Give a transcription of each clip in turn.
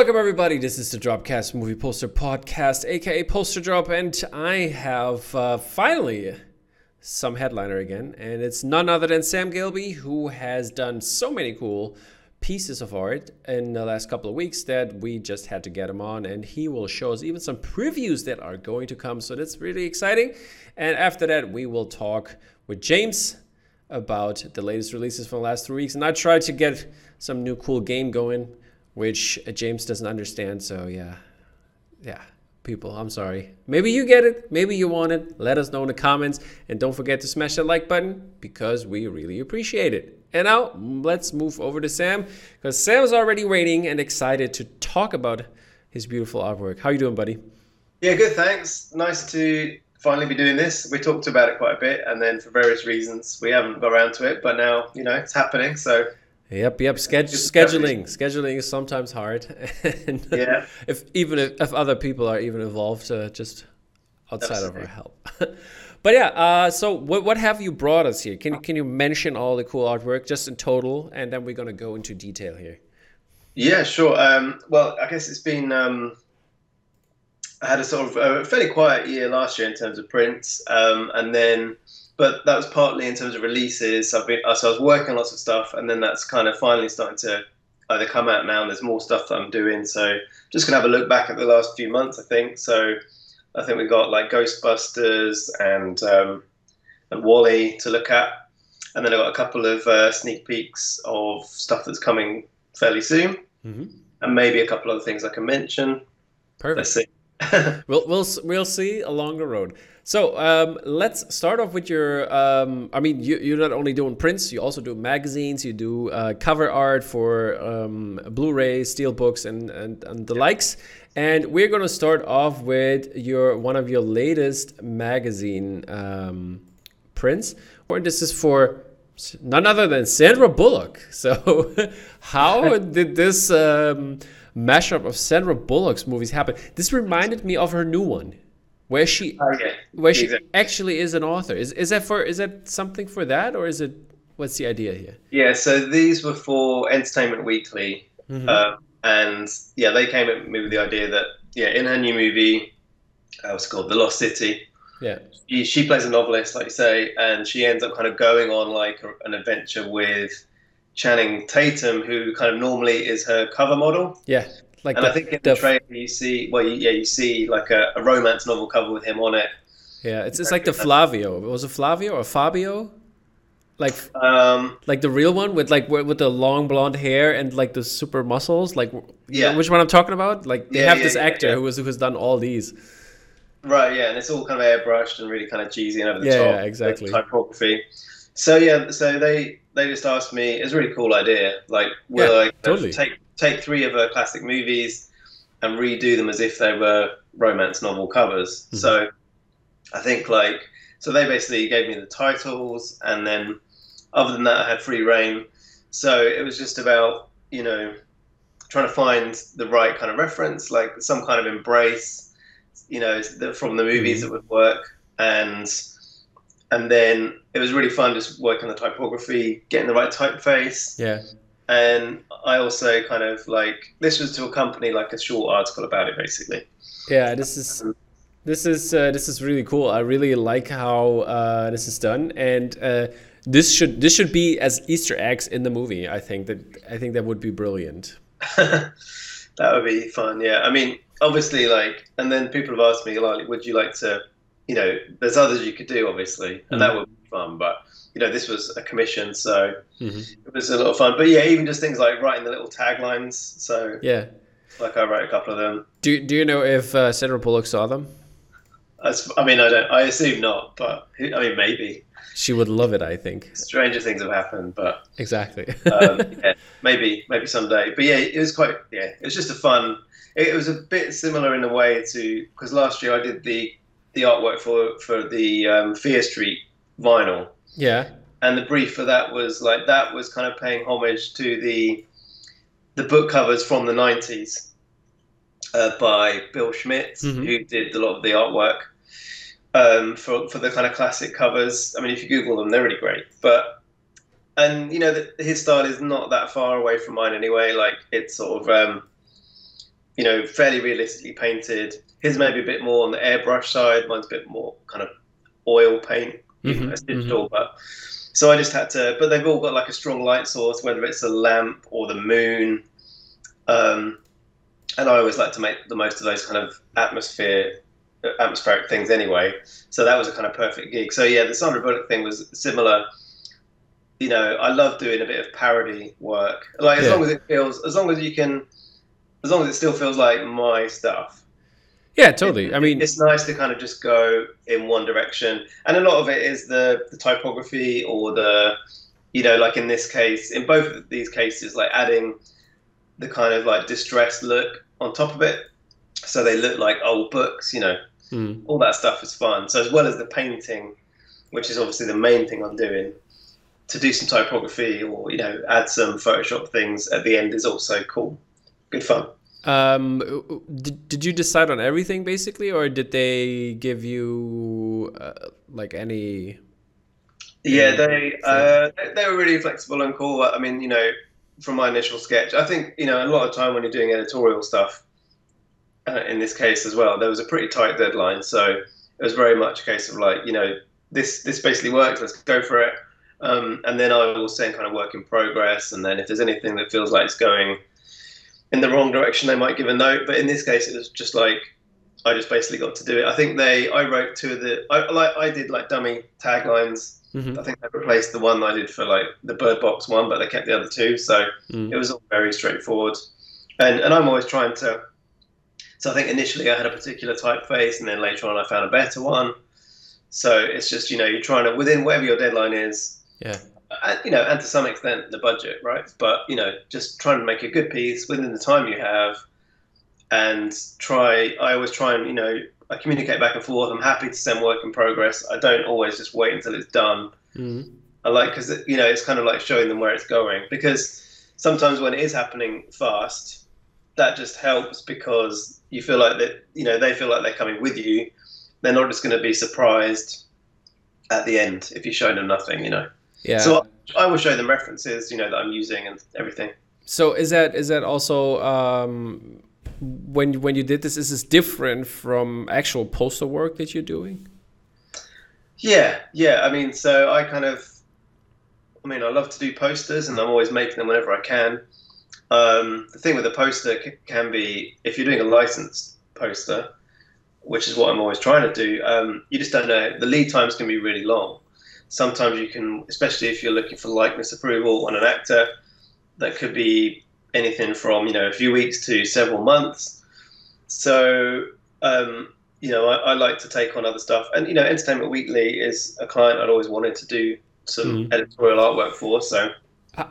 Welcome everybody. This is the Dropcast Movie Poster Podcast, aka Poster Drop, and I have uh, finally some headliner again, and it's none other than Sam Gilby, who has done so many cool pieces of art in the last couple of weeks that we just had to get him on, and he will show us even some previews that are going to come. So that's really exciting. And after that, we will talk with James about the latest releases from the last three weeks, and I tried to get some new cool game going which uh, James doesn't understand. So yeah, yeah, people, I'm sorry. Maybe you get it, maybe you want it. Let us know in the comments, and don't forget to smash that like button because we really appreciate it. And now let's move over to Sam because Sam's already waiting and excited to talk about his beautiful artwork. How you doing, buddy? Yeah, good. Thanks. Nice to finally be doing this. We talked about it quite a bit, and then for various reasons we haven't got around to it. But now you know it's happening, so Yep, yep. Sched- scheduling, scheduling is sometimes hard. and yeah. If even if, if, other people are even involved, uh, just outside Absolutely. of our help. but yeah, uh, so what what have you brought us here? Can can you mention all the cool artwork just in total, and then we're gonna go into detail here. Yeah, sure. Um, well, I guess it's been. Um, I had a sort of a fairly quiet year last year in terms of prints, um, and then but that was partly in terms of releases. I've been so I was working on lots of stuff, and then that's kind of finally starting to either come out now. And there's more stuff that I'm doing. So just gonna have a look back at the last few months. I think so. I think we've got like Ghostbusters and um, and WALL-E to look at, and then I got a couple of uh, sneak peeks of stuff that's coming fairly soon, mm-hmm. and maybe a couple other things I can mention. Perfect. Let's see. we'll we'll we'll see along the road. So um, let's start off with your. Um, I mean, you, are not only doing prints, you also do magazines. You do uh, cover art for um, Blu-ray, steelbooks, and, and and the likes. And we're going to start off with your one of your latest magazine um, prints. Or this is for none other than Sandra Bullock. So, how did this um, mashup of Sandra Bullock's movies happen? This reminded me of her new one where she okay. where she exactly. actually is an author. Is is that for is that something for that or is it what's the idea here? Yeah, so these were for Entertainment Weekly, mm-hmm. uh, and yeah, they came at me with the idea that yeah, in her new movie, uh, what's called The Lost City. Yeah, she, she, plays a novelist, like you say, and she ends up kind of going on like a, an adventure with Channing Tatum, who kind of normally is her cover model. Yeah. Like and the, I think in the, the trailer you see, well, you, yeah, you see like a, a, romance novel cover with him on it. Yeah, it's it's like the Flavio. Was it Flavio or Fabio? Like, um, like the real one with like with the long blonde hair and like the super muscles. Like, yeah, which one I'm talking about? Like, they yeah, have yeah, this actor yeah, who was who has done all these. Right. Yeah, and it's all kind of airbrushed and really kind of cheesy and over the yeah, top. Yeah, exactly. Typography. So yeah, so they they just asked me. It's a really cool idea. Like, will I totally. take take three of her classic movies and redo them as if they were romance novel covers. Mm-hmm. So I think like so they basically gave me the titles and then other than that I had free reign. So it was just about, you know, trying to find the right kind of reference, like some kind of embrace, you know, from the movies mm-hmm. that would work and and then it was really fun just working the typography, getting the right typeface. Yeah and I also kind of like this was to accompany like a short article about it, basically. Yeah, this is this is uh, this is really cool. I really like how uh, this is done, and uh, this should this should be as Easter eggs in the movie. I think that I think that would be brilliant. that would be fun. Yeah, I mean, obviously, like, and then people have asked me, like, would you like to, you know, there's others you could do, obviously, and mm-hmm. that would be fun, but you know, this was a commission, so mm-hmm. it was a lot of fun. But yeah, even just things like writing the little taglines. So yeah, like I wrote a couple of them. Do Do you know if uh, Sandra Bullock saw them? I mean, I don't. I assume not, but I mean, maybe. She would love it, I think. Stranger things have happened, but exactly. um, yeah, maybe, maybe someday. But yeah, it was quite. Yeah, it was just a fun. It, it was a bit similar in a way to because last year I did the the artwork for for the um, Fear Street vinyl, yeah. And the brief for that was like that was kind of paying homage to the the book covers from the nineties uh, by Bill Schmidt, mm-hmm. who did a lot of the artwork um, for for the kind of classic covers. I mean, if you Google them, they're really great. But and you know, the, his style is not that far away from mine anyway. Like it's sort of um, you know, fairly realistically painted. His maybe a bit more on the airbrush side. Mine's a bit more kind of oil paint, even though it's digital. But so I just had to. But they've all got like a strong light source, whether it's a lamp or the moon. Um, and I always like to make the most of those kind of atmosphere, atmospheric things anyway. So that was a kind of perfect gig. So yeah, the Sandra Bullock thing was similar. You know, I love doing a bit of parody work. Like as Yeah. long as it feels, as long as you can, as long as it still feels like my stuff. Yeah, totally. I mean, it's nice to kind of just go in one direction, and a lot of it is the the typography or the, you know, like in this case, in both of these cases, like adding the kind of like distressed look on top of it, so they look like old books. You know, mm, all that stuff is fun. So as well as the painting, which is obviously the main thing I'm doing, to do some typography or you know add some Photoshop things at the end is also cool, good fun. Um, did, did you decide on everything basically, or did they give you uh, like any? Yeah, they uh, they- they were really flexible and cool. I mean, you know, from my initial sketch, I think you know a lot of time when you're doing editorial stuff, uh, in this case as well, there was a pretty tight deadline, so it was very much a case of like, you know, this this basically works. Let's go for it. Um, and then I will send kind of work in progress, and then if there's anything that feels like it's going in the wrong direction, they might give a note. But in this case, it was just like I just basically got to do it. I think they I wrote two of the I like I did like dummy taglines. Mhm. I think they replaced the one I did for like the Bird Box one, but they kept the other two. So Mm. it was all very straightforward. And and I'm always trying to. So I think initially I had a particular typeface, and then later on I found a better one. So it's just you know you're trying to within whatever your deadline is. Yeah. And, you know, and to some extent the budget, right? But you know, just trying to make a good piece within the time you have, and try. I always try and you know I communicate back and forth. I'm happy to send work in progress. I don't always just wait until it's done. Mm. I like because you know it's kind of like showing them where it's going because sometimes when it is happening fast, that just helps because you feel like that you know they feel like they're coming with you. They're not just going to be surprised at the end if you show them nothing, you know. Yeah. So I will show them references, you know, that I'm using and everything. So is that is that also um, when when you did this? Is this different from actual poster work that you're doing? Yeah, yeah. I mean, so I kind of, I mean, I love to do posters, and I'm always making them whenever I can. Um, the thing with a poster c- can be if you're doing a licensed poster, which is what I'm always trying to do. Um, you just don't know. The lead times can be really long. Sometimes you can, especially if you're looking for likeness approval on an actor, that could be anything from you know a few weeks to several months. So um, you know, I, I like to take on other stuff. And, you know, Entertainment Weekly is a client I'd always wanted to do some Mhm. editorial artwork for. So,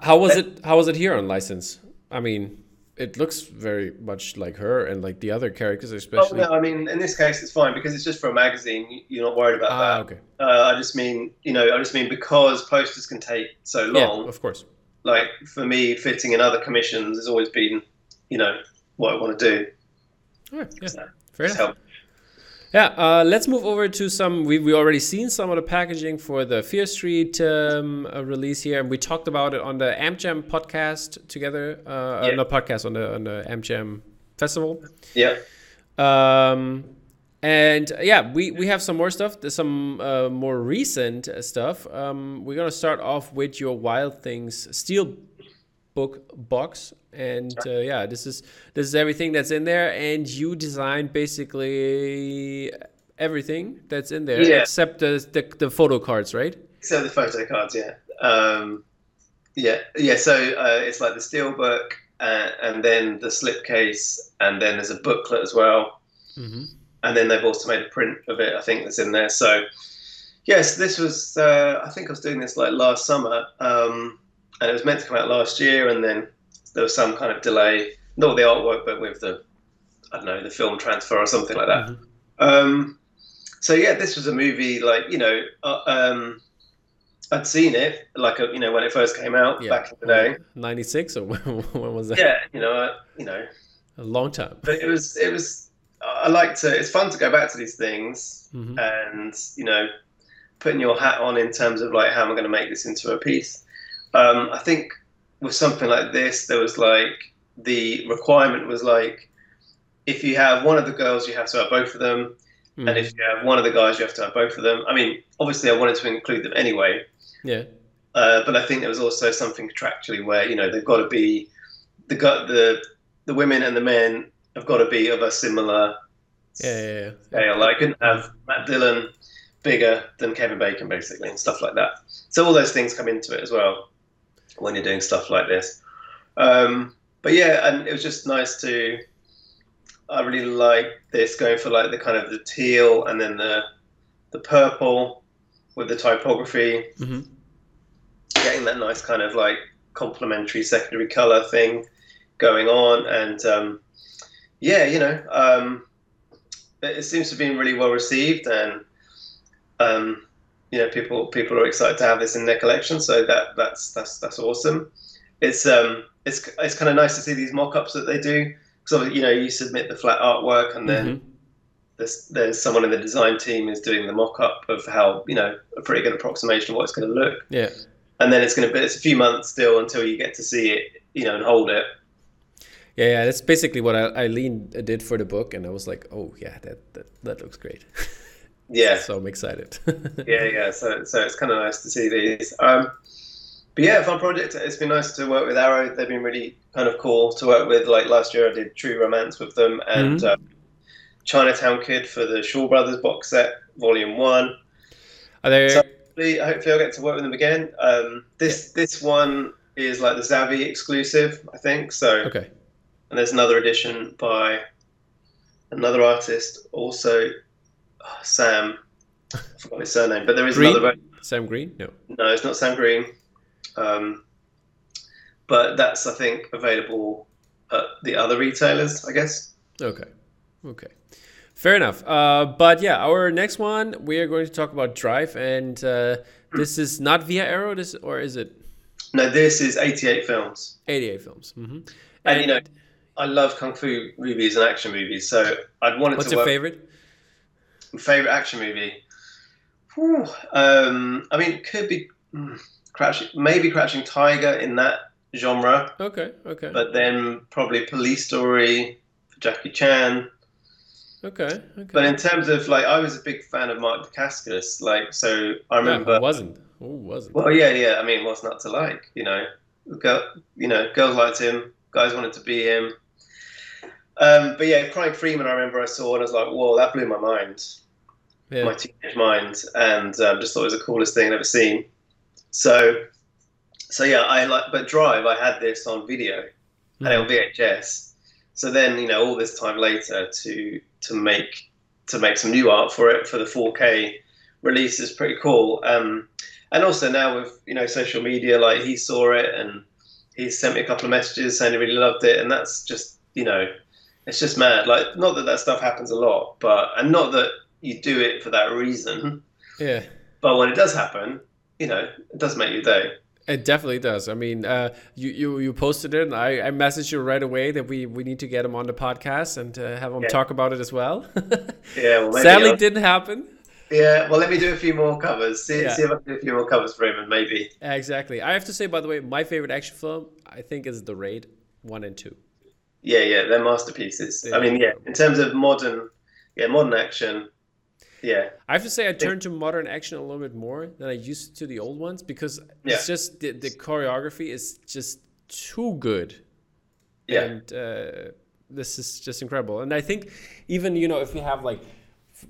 How was it? How was it here on license? I mean, it looks very much like her and like the other characters, oh, especially. no, I mean, in this case, it's fine because it's just for a magazine. You- You're not worried about ah, that. okay. Uh, I just mean, you know, I just mean because posters can take so long, Yeah, of course. like for me, fitting in other commissions has always been, you know, what I want to do. Right, yeah, So, fair enough. help. Yeah, uh, let's move over to some. We we already seen some of the packaging for the Fear Street um, uh, release here, and we talked about it on the AmJam podcast together. Uh, uh, Yeah. not podcast on the on the AmJam festival. Yeah. Um, and uh, yeah, we, we have some more stuff. There's some uh, more recent uh, stuff. Um, we're gonna start off with your Wild Things Steel book box, and uh, yeah, this is this is everything that's in there, and you design basically everything that's in there Yeah. except the, the the photo cards, right? Except the photo cards, yeah. Um, yeah, yeah. So uh, it's like the steel book, uh, and then the slipcase, and then there's a booklet as well, Mm-hmm. and then they've also made a print of it. I think that's in there. So yes, this was. Uh, I think I was doing this like last summer, um, and it was meant to come out last year, and then there was some kind of delay. Not with the artwork, but with the I don't know the film transfer or something like that. Mhm. Um, so yeah, this was a movie like you know, uh, um, I'd seen it like uh, you know when it first came out Yeah. back in the day. Ninety six or when when was that? Yeah, you know, uh, you know, A long time. but it was it was. I like to. It's fun to go back to these things hmm and you know, putting your hat on in terms of like how am I going to make this into a piece. Um, I think with something like this, there was like the requirement was like if you have one of the girls, you have to have both of them, Mm. and if you have one of the guys, you have to have both of them. I mean, obviously, I wanted to include them anyway, yeah, uh, but I think there was also something contractually where you know they've got to be the the the women and the men have got to be of a similar yeah, yeah, yeah. scale. Like, I couldn't have Matt Dillon bigger than Kevin Bacon, basically, and stuff like that. So all those things come into it as well when you're doing stuff like this. Um, but yeah, and it was just nice to. I really like this going for like the kind of the teal and then the the purple with the typography, hmm getting that nice kind of like complementary secondary color thing going on, and um, yeah, you know, um, it, it seems to have been really well received, and um, you know, people people are excited to have this in their collection, so that that's that's that's awesome. It's um it's it's kind of nice to see these mock-ups that they do because you know you submit the flat artwork and then Mhm. there's there's someone in the design team is doing the mock-up of how you know a pretty good approximation of what it's going to look yeah. and then it's going to be it's a few months still until you get to see it you know and hold it Yeah, yeah, that's basically what I, Eileen did for the book, and I was like, oh yeah, that that, that looks great. yeah so I'm excited. yeah yeah so so it's kind of nice to see these um but yeah fun project it's been nice to work with arrow they've been really kind of cool to work with like last year i did true romance with them and Mhm. um, chinatown kid for the shaw brothers box set volume one Are there? So- hopefully, hopefully I'll get to work with them again. Um, this this one is like the Zavvi exclusive, I think. So, okay. and there's another edition by another artist, also oh, Sam. I forgot his surname, but there is Green? another. Sam Green? No. No, it's not Sam Green. Um, but that's I think available at the other retailers, I guess. Okay. Okay. Fair enough. Uh, but yeah, our next one we are going to talk about Drive, and uh, this is not via Arrow, this or is it No, this is 88 films. 88 films? Mm-hmm. And, you know, I love kung fu movies and action movies, so I'd wanted to what's to your work. favorite? Favorite action movie? Whew, um, I mean, it could be mm, Crouching, maybe Crouching Tiger in that genre, Okay. Okay. but then probably Police Story for Jackie Chan. okay. Okay. But in terms of like, I was a big fan of Mark Dacascos. Like, so I Yeah, remember. who wasn't? Who wasn't? Well, yeah, yeah. I mean, what's not to like? You know, girl, you know, girls liked him. Guys wanted to be him. Um, but yeah, Crying Freeman. I remember I saw and I was like, "Whoa, that blew my mind." yeah. my teenage mind and um, just thought it was the coolest thing I'd ever seen. So, so yeah, I like, but Drive, I had this on video and on VHS. So then, you know, all this time later to to make to make some new art for it for the 4K release is pretty cool. Um, and also now with you know social media, like he saw it and he sent me a couple of messages saying he really loved it, and that's just you know, it's just mad. Like, not that that stuff happens a lot, but and not that you do it for that reason. Yeah. But when it does happen, you know, it does make your day. It definitely does. I mean, uh, you, you you posted it, and I, I messaged you right away that we, we need to get him on the podcast and uh, have him Yeah. talk about it as well. Yeah, well, maybe Sadly, I'll- didn't happen. yeah. Well, let me do a few more covers. See, Yeah. see if I can do a few more covers for him, and maybe. Exactly. I have to say, by the way, my favorite action film, I think, is The Raid one and two. Yeah, yeah, they're masterpieces. Yeah. I mean, yeah, in terms of modern, yeah, modern action, yeah, I have to say, I turned to modern action a little bit more than I used to the old ones because Yeah. it's just the, the choreography is just too good. yeah, and uh, this is just incredible. And I think even you know if we have like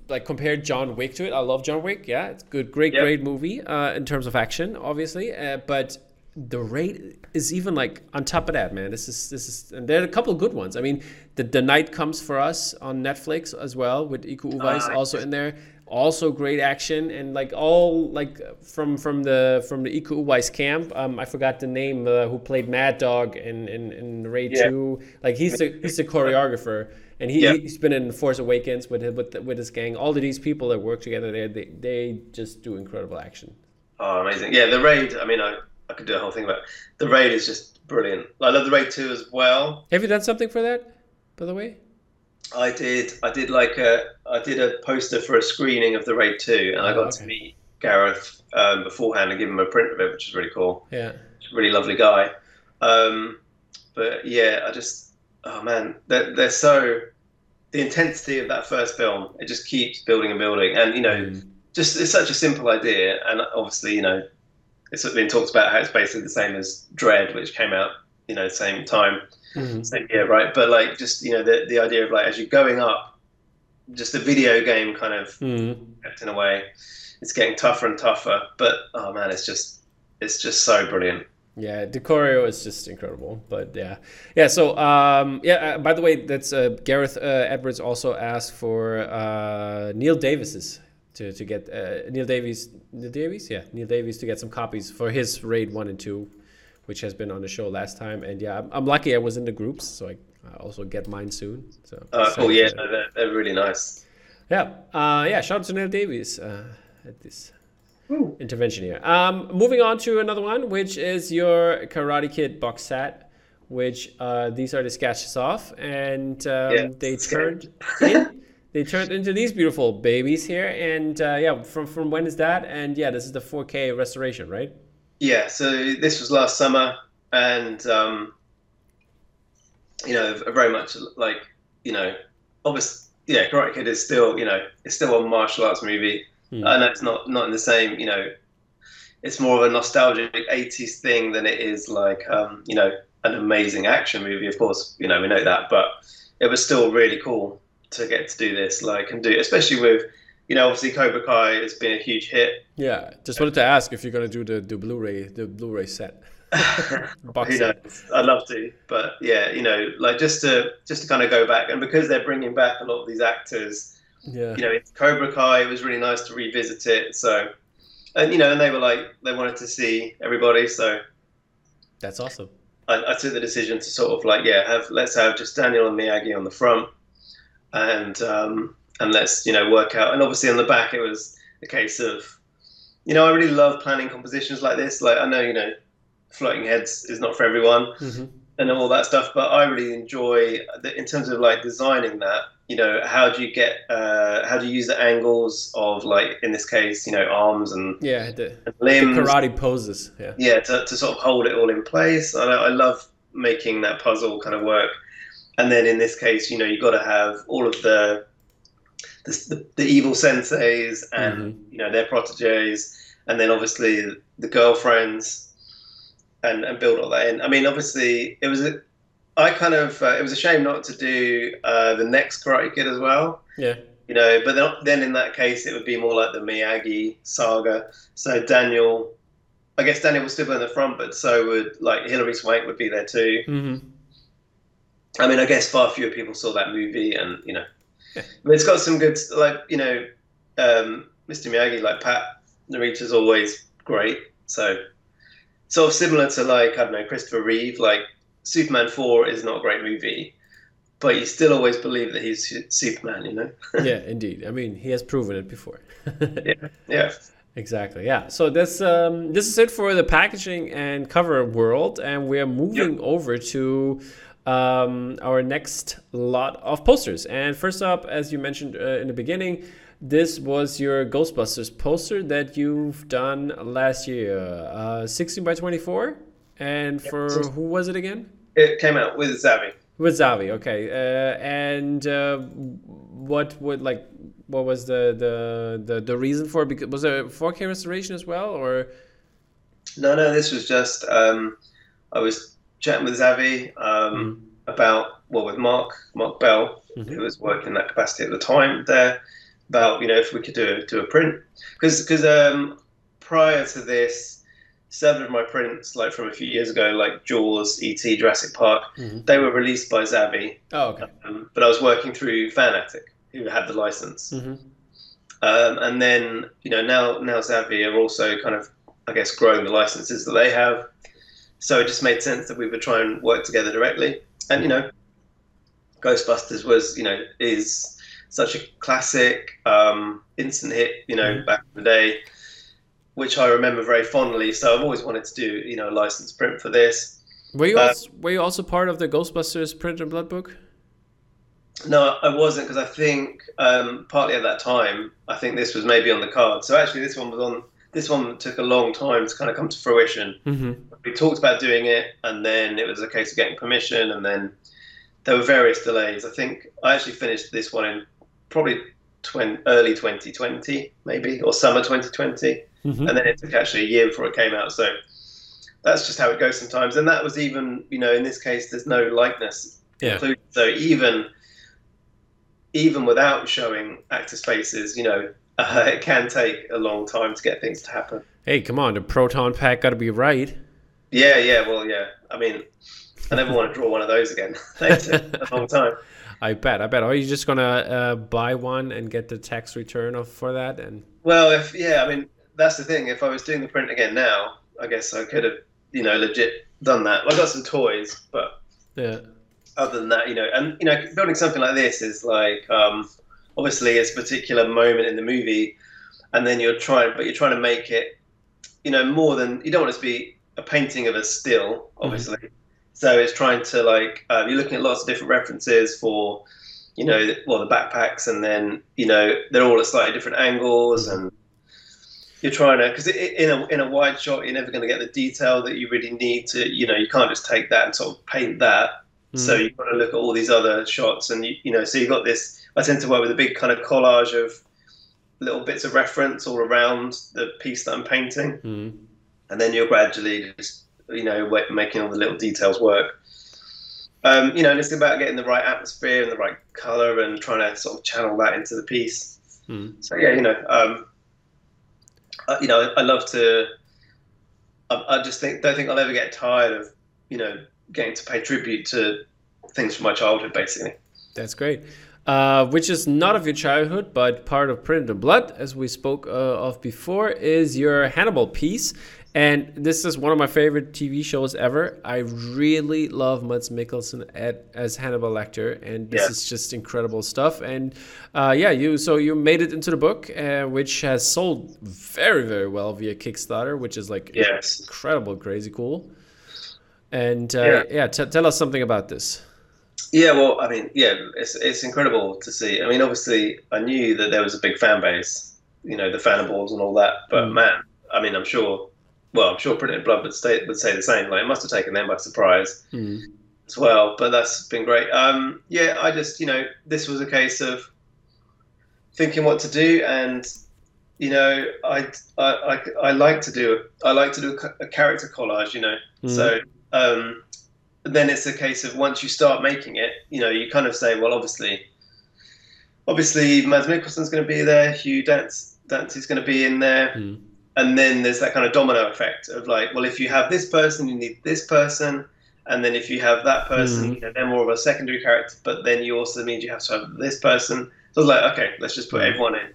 like compared John Wick to it, I love John Wick. Yeah, it's good, great, Yep. great movie uh, in terms of action, obviously. Uh, but the Raid is even like on top of that, man. This is this is and there are a couple of good ones. I mean, the the night comes for us on Netflix as well with Iko Uwais Ah, also in there. Also great action and like all like from from the from the Iko Uwais camp. Um, I forgot the name uh, who played Mad Dog in in, in Raid Yeah. Two. Like he's the he's the choreographer and he, Yeah. he's been in Force Awakens with his- with with his gang. All of these people that work together there, they they just do incredible action. oh, amazing. Yeah, the raid. I mean, I, I could do a whole thing about it. the raid. Is just brilliant. I love the raid two as well. Have you done something for that, by the way? I did. I did like a. I did a poster for a screening of the raid two, and I Oh, got okay. to meet Gareth um, beforehand and give him a print of it, which is really cool. Yeah. He's a really lovely guy. Um, but yeah, I just. Oh man, they're, they're so the intensity of that first film, it just keeps building and building. And you know, Mm. just it's such a simple idea, and obviously, you know, it's been talked about how it's basically the same as Dread, which came out, you know, same time, Mhm. same year, right? But like, just you know, the the idea of like as you're going up, just a video game kind of Mhm. kept in a way, it's getting tougher and tougher. But oh man, it's just it's just so brilliant. Yeah, the choreo is just incredible. But yeah, yeah. So um, yeah. Uh, by the way, that's uh, Gareth uh, Edwards also asked for uh, Neil Davies's to to get uh, Neil Davies Neil Davies yeah Neil Davies to get some copies for his raid one and two, which has been on the show last time. And yeah, I'm, I'm lucky I was in the groups, so I, I also get mine soon. So Uh, oh yeah, no, they're, they're really nice. yeah, uh, yeah. Shout out to Neil Davies uh, at this intervention here. Um, moving on to another one, which is your Karate Kid box set, which uh, these are the sketches off, and um, Yeah, they it's scary. turned in, they turned into these beautiful babies here, and uh, yeah, from from when is that? And yeah, this is the 4K restoration, right? Yeah, so this was last summer, and um, you know, very much like you know, obviously, yeah, Karate Kid is still you know, it's still a martial arts movie. Hmm. I know it's not not in the same you know, it's more of a nostalgic '80s thing than it is like um, you know, an amazing action movie. Of course, you know we know that, but it was still really cool to get to do this, like and do, especially with you know, obviously Cobra Kai has been a huge hit. Yeah, just wanted to ask if you're gonna do the, the Blu-ray the Blu-ray set. Box Who knows? I'd love to, but yeah, you know, like just to just to kind of go back, and because they're bringing back a lot of these actors, Yeah. you know, it's Cobra Kai. It was really nice to revisit it. So, and you know, and they were like they wanted to see everybody, so That's awesome. I, I took the decision to sort of like yeah, have let's have just Daniel and Miyagi on the front, and um, and let's you know work out. And obviously on the back, it was a case of, you know, I really love planning compositions like this. Like I know you know, floating heads is not for everyone hmm and all that stuff. But I really enjoy the, in terms of like designing that. You know, how do you get, uh, how do you use the angles of like in this case, you know, arms and, Yeah, the, and the limbs. karate poses. Yeah. Yeah, to, to sort of hold it all in place. I, I love making that puzzle kind of work. And then in this case, you know, you've got to have all of the the, the, evil senseis and Mhm. you know their proteges, and then obviously the girlfriends, and and build all that in. I mean, obviously it was a, I kind of uh, it was a shame not to do uh, the next Karate Kid as well. Yeah. You know, but then, then in that case it would be more like the Miyagi saga. So Daniel, I guess Daniel would still be in the front, but so would like Hilary Swank would be there too. hmm I mean, I guess far fewer people saw that movie, and you know, Yeah. but it's got some good, like you know, um, Mr. Miyagi, like Pat Morita's always great. So, sort of similar to like I don't know Christopher Reeve. Like Superman Four is not a great movie, but you still always believe that he's Superman. You know? yeah, indeed. I mean, he has proven it before. yeah. Yeah. Exactly. Yeah. So this um, this is it for the packaging and cover world, and we are moving over to um, our next lot of posters. And first up, as you mentioned uh, in the beginning, this was your Ghostbusters poster that you've done last year, uh, 16 by 24. And for six- who was it again? It came out with Zavvi. With Zavvi, okay. Uh, and uh, what would like what was the the the, the reason for it? Because was it a 4K restoration as well, or No, no, this was just um, I was chatting with Zavvi um, about well with Mark Mark Bell, Mhm. who was working in that capacity at the time there, about you know if we could do a, do a print because because um, prior to this, seven of my prints like from a few years ago like Jaws, ET, Jurassic Park, Mhm. they were released by Zavvi, oh okay, um, but I was working through Fanatic, who had the license. hmm Um, and then you know now now Zavvi are also kind of I guess growing the licenses that they have. So it just made sense that we would try and work together directly. And you know, Ghostbusters was you know is such a classic um, instant hit. You know Mhm. back in the day, which I remember very fondly. So I've always wanted to do you know a licensed print for this. Were you Uh, also, were you also part of the Ghostbusters Printed in Blood book? No, I wasn't because I think um, partly at that time I think this was maybe on the card. So actually, this one was on. This one took a long time to kind of come to fruition. Mm-hmm. we talked about doing it, and then it was a case of getting permission, and then there were various delays. I think I actually finished this one in probably 20, early 2020, maybe, or summer 2020. Mm-hmm. And then it took actually a year before it came out. So that's just how it goes sometimes. And that was even, you know, in this case, there's no likeness yeah. included. So even even without showing actors' faces, you know, uh, it can take a long time to get things to happen. Hey, come on, the proton pack got to be right. Yeah, yeah, well, yeah. I mean, I never want to draw one of those again. a long time. I bet. I bet. Are you just gonna uh, buy one and get the tax return of, for that? And well, if yeah, I mean that's the thing. If I was doing the print again now, I guess I could have, you know, legit done that. I got some toys, but yeah. Other than that, you know, and you know, building something like this is like um, obviously it's a particular moment in the movie, and then you're trying, but you're trying to make it, you know, more than you don't want it to be a painting of a still, obviously. Mm-hmm. So it's trying to like uh, you're looking at lots of different references for, you know, well the backpacks, and then you know they're all at slightly different angles, mm-hmm. and you're trying to because in a in a wide shot you're never going to get the detail that you really need to. You know, you can't just take that and sort of paint that. Mm. So you've got to look at all these other shots, and you you know, so you've got this. I tend to work with a big kind of collage of little bits of reference all around the piece that I'm painting, mm. and then you're gradually just you know, making all the little details work. Um, you know, and it's about getting the right atmosphere and the right color and trying to sort of channel that into the piece. Hmm. So yeah, you know, um, I, you know, I, love to. I, I, just think don't think I'll ever get tired of you know getting to pay tribute to things from my childhood, basically. That's great. Uh, which is not of your childhood, but part of Printed in Blood, as we spoke uh, of before, is your Hannibal piece. And this is one of my favorite TV shows ever. I really love Mads Mikkelsen at, as Hannibal Lecter, and this yeah. is just incredible stuff. And uh, yeah, you so you made it into the book, uh, which has sold very very well via Kickstarter, which is like yes. incredible, crazy cool. And uh, yeah, yeah tell us something about this. Yeah, well, I mean, yeah, it's it's incredible to see. I mean, obviously, I knew that there was a big fan base, you know, the Fannibals and all that. But mm. man, I mean, I'm sure well, I'm sure Printed Blood would, stay, would say the same. Like, it must have taken them by surprise mm. as well. But that's been great. Um, yeah, I just, you know, this was a case of thinking what to do, and you know, I, I, I, I like to do, I like to do a, a character collage. You know, mm. so um, then it's a case of once you start making it, you know, you kind of say, well, obviously, obviously, Mads Mikkelsen's going to be there, Hugh Dance, Dancy's going to be in there. Mm and then there's that kind of domino effect of like, well, if you have this person, you need this person, and then if you have that person, mm-hmm. you know, they're more of a secondary character, but then you also means you have to have this person. So it's like, okay, let's just put mm-hmm. everyone in.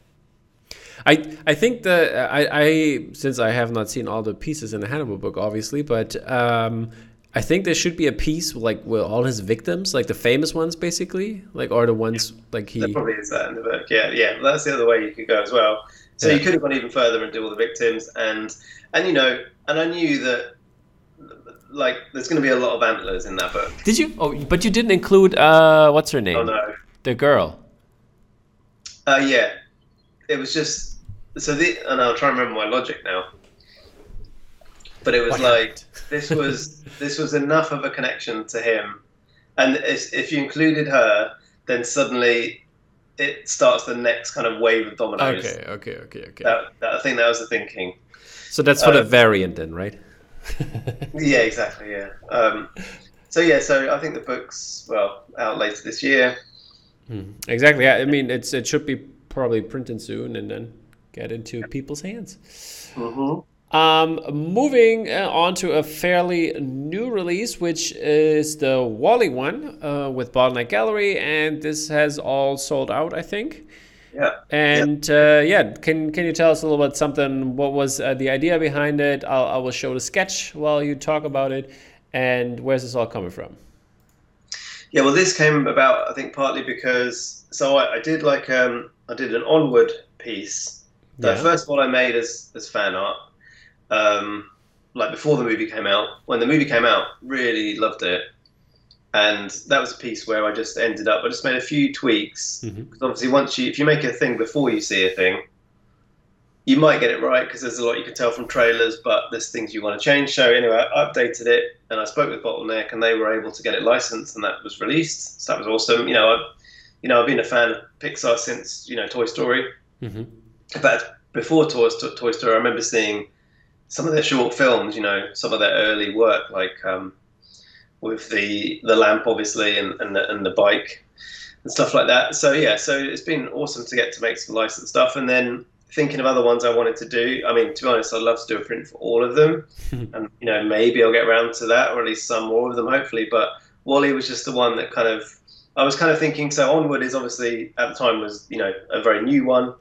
I I think that I, I since I have not seen all the pieces in the Hannibal book, obviously, but um, I think there should be a piece like with all his victims, like the famous ones, basically, like or the ones like he. There probably is that in the book. Yeah, yeah. That's the other way you could go as well. So yeah. you could have gone even further and do all the victims, and and you know, and I knew that like there's going to be a lot of antlers in that book. Did you? Oh, but you didn't include uh, what's her name? Oh no, the girl. Uh, yeah, it was just so the and I'll try and remember my logic now. But it was like this was this was enough of a connection to him, and if you included her, then suddenly it starts the next kind of wave of dominoes. Okay, okay, okay, okay. That, that, I think that was the thinking. So that's for um, the variant then, right? yeah, exactly. Yeah. Um, so yeah, so I think the book's well out later this year. Hmm. Exactly. Yeah, I mean, it's it should be probably printed soon and then get into people's hands. Mm-hmm. Um, moving uh, on to a fairly new release, which is the WALL-E one uh, with Bottleneck Gallery, and this has all sold out, I think. Yeah. And yeah, uh, yeah can can you tell us a little bit something? What was uh, the idea behind it? I'll, I will show the sketch while you talk about it, and where's this all coming from? Yeah, well, this came about, I think, partly because so I, I did like um, I did an onward piece. The yeah. first one I made as as fan art um, like before the movie came out. When the movie came out, really loved it, and that was a piece where I just ended up. I just made a few tweaks because mm-hmm. obviously, once you if you make a thing before you see a thing, you might get it right because there's a lot you can tell from trailers, but there's things you want to change. So anyway, I updated it and I spoke with Bottleneck, and they were able to get it licensed, and that was released. So that was awesome. You know, I, you know, I've been a fan of Pixar since you know Toy Story. Mm-hmm. In fact, before Toy, Toy Story, I remember seeing some of their short films. You know, some of their early work, like um, with the the lamp, obviously, and and the, and the bike and stuff like that. So yeah, so it's been awesome to get to make some licensed stuff, and then thinking of other ones I wanted to do. I mean, to be honest, I'd love to do a print for all of them, and you know maybe I'll get around to that, or at least some more of them, hopefully. But WALL-E was just the one that kind of I was kind of thinking. So Onward is obviously at the time was you know a very new one,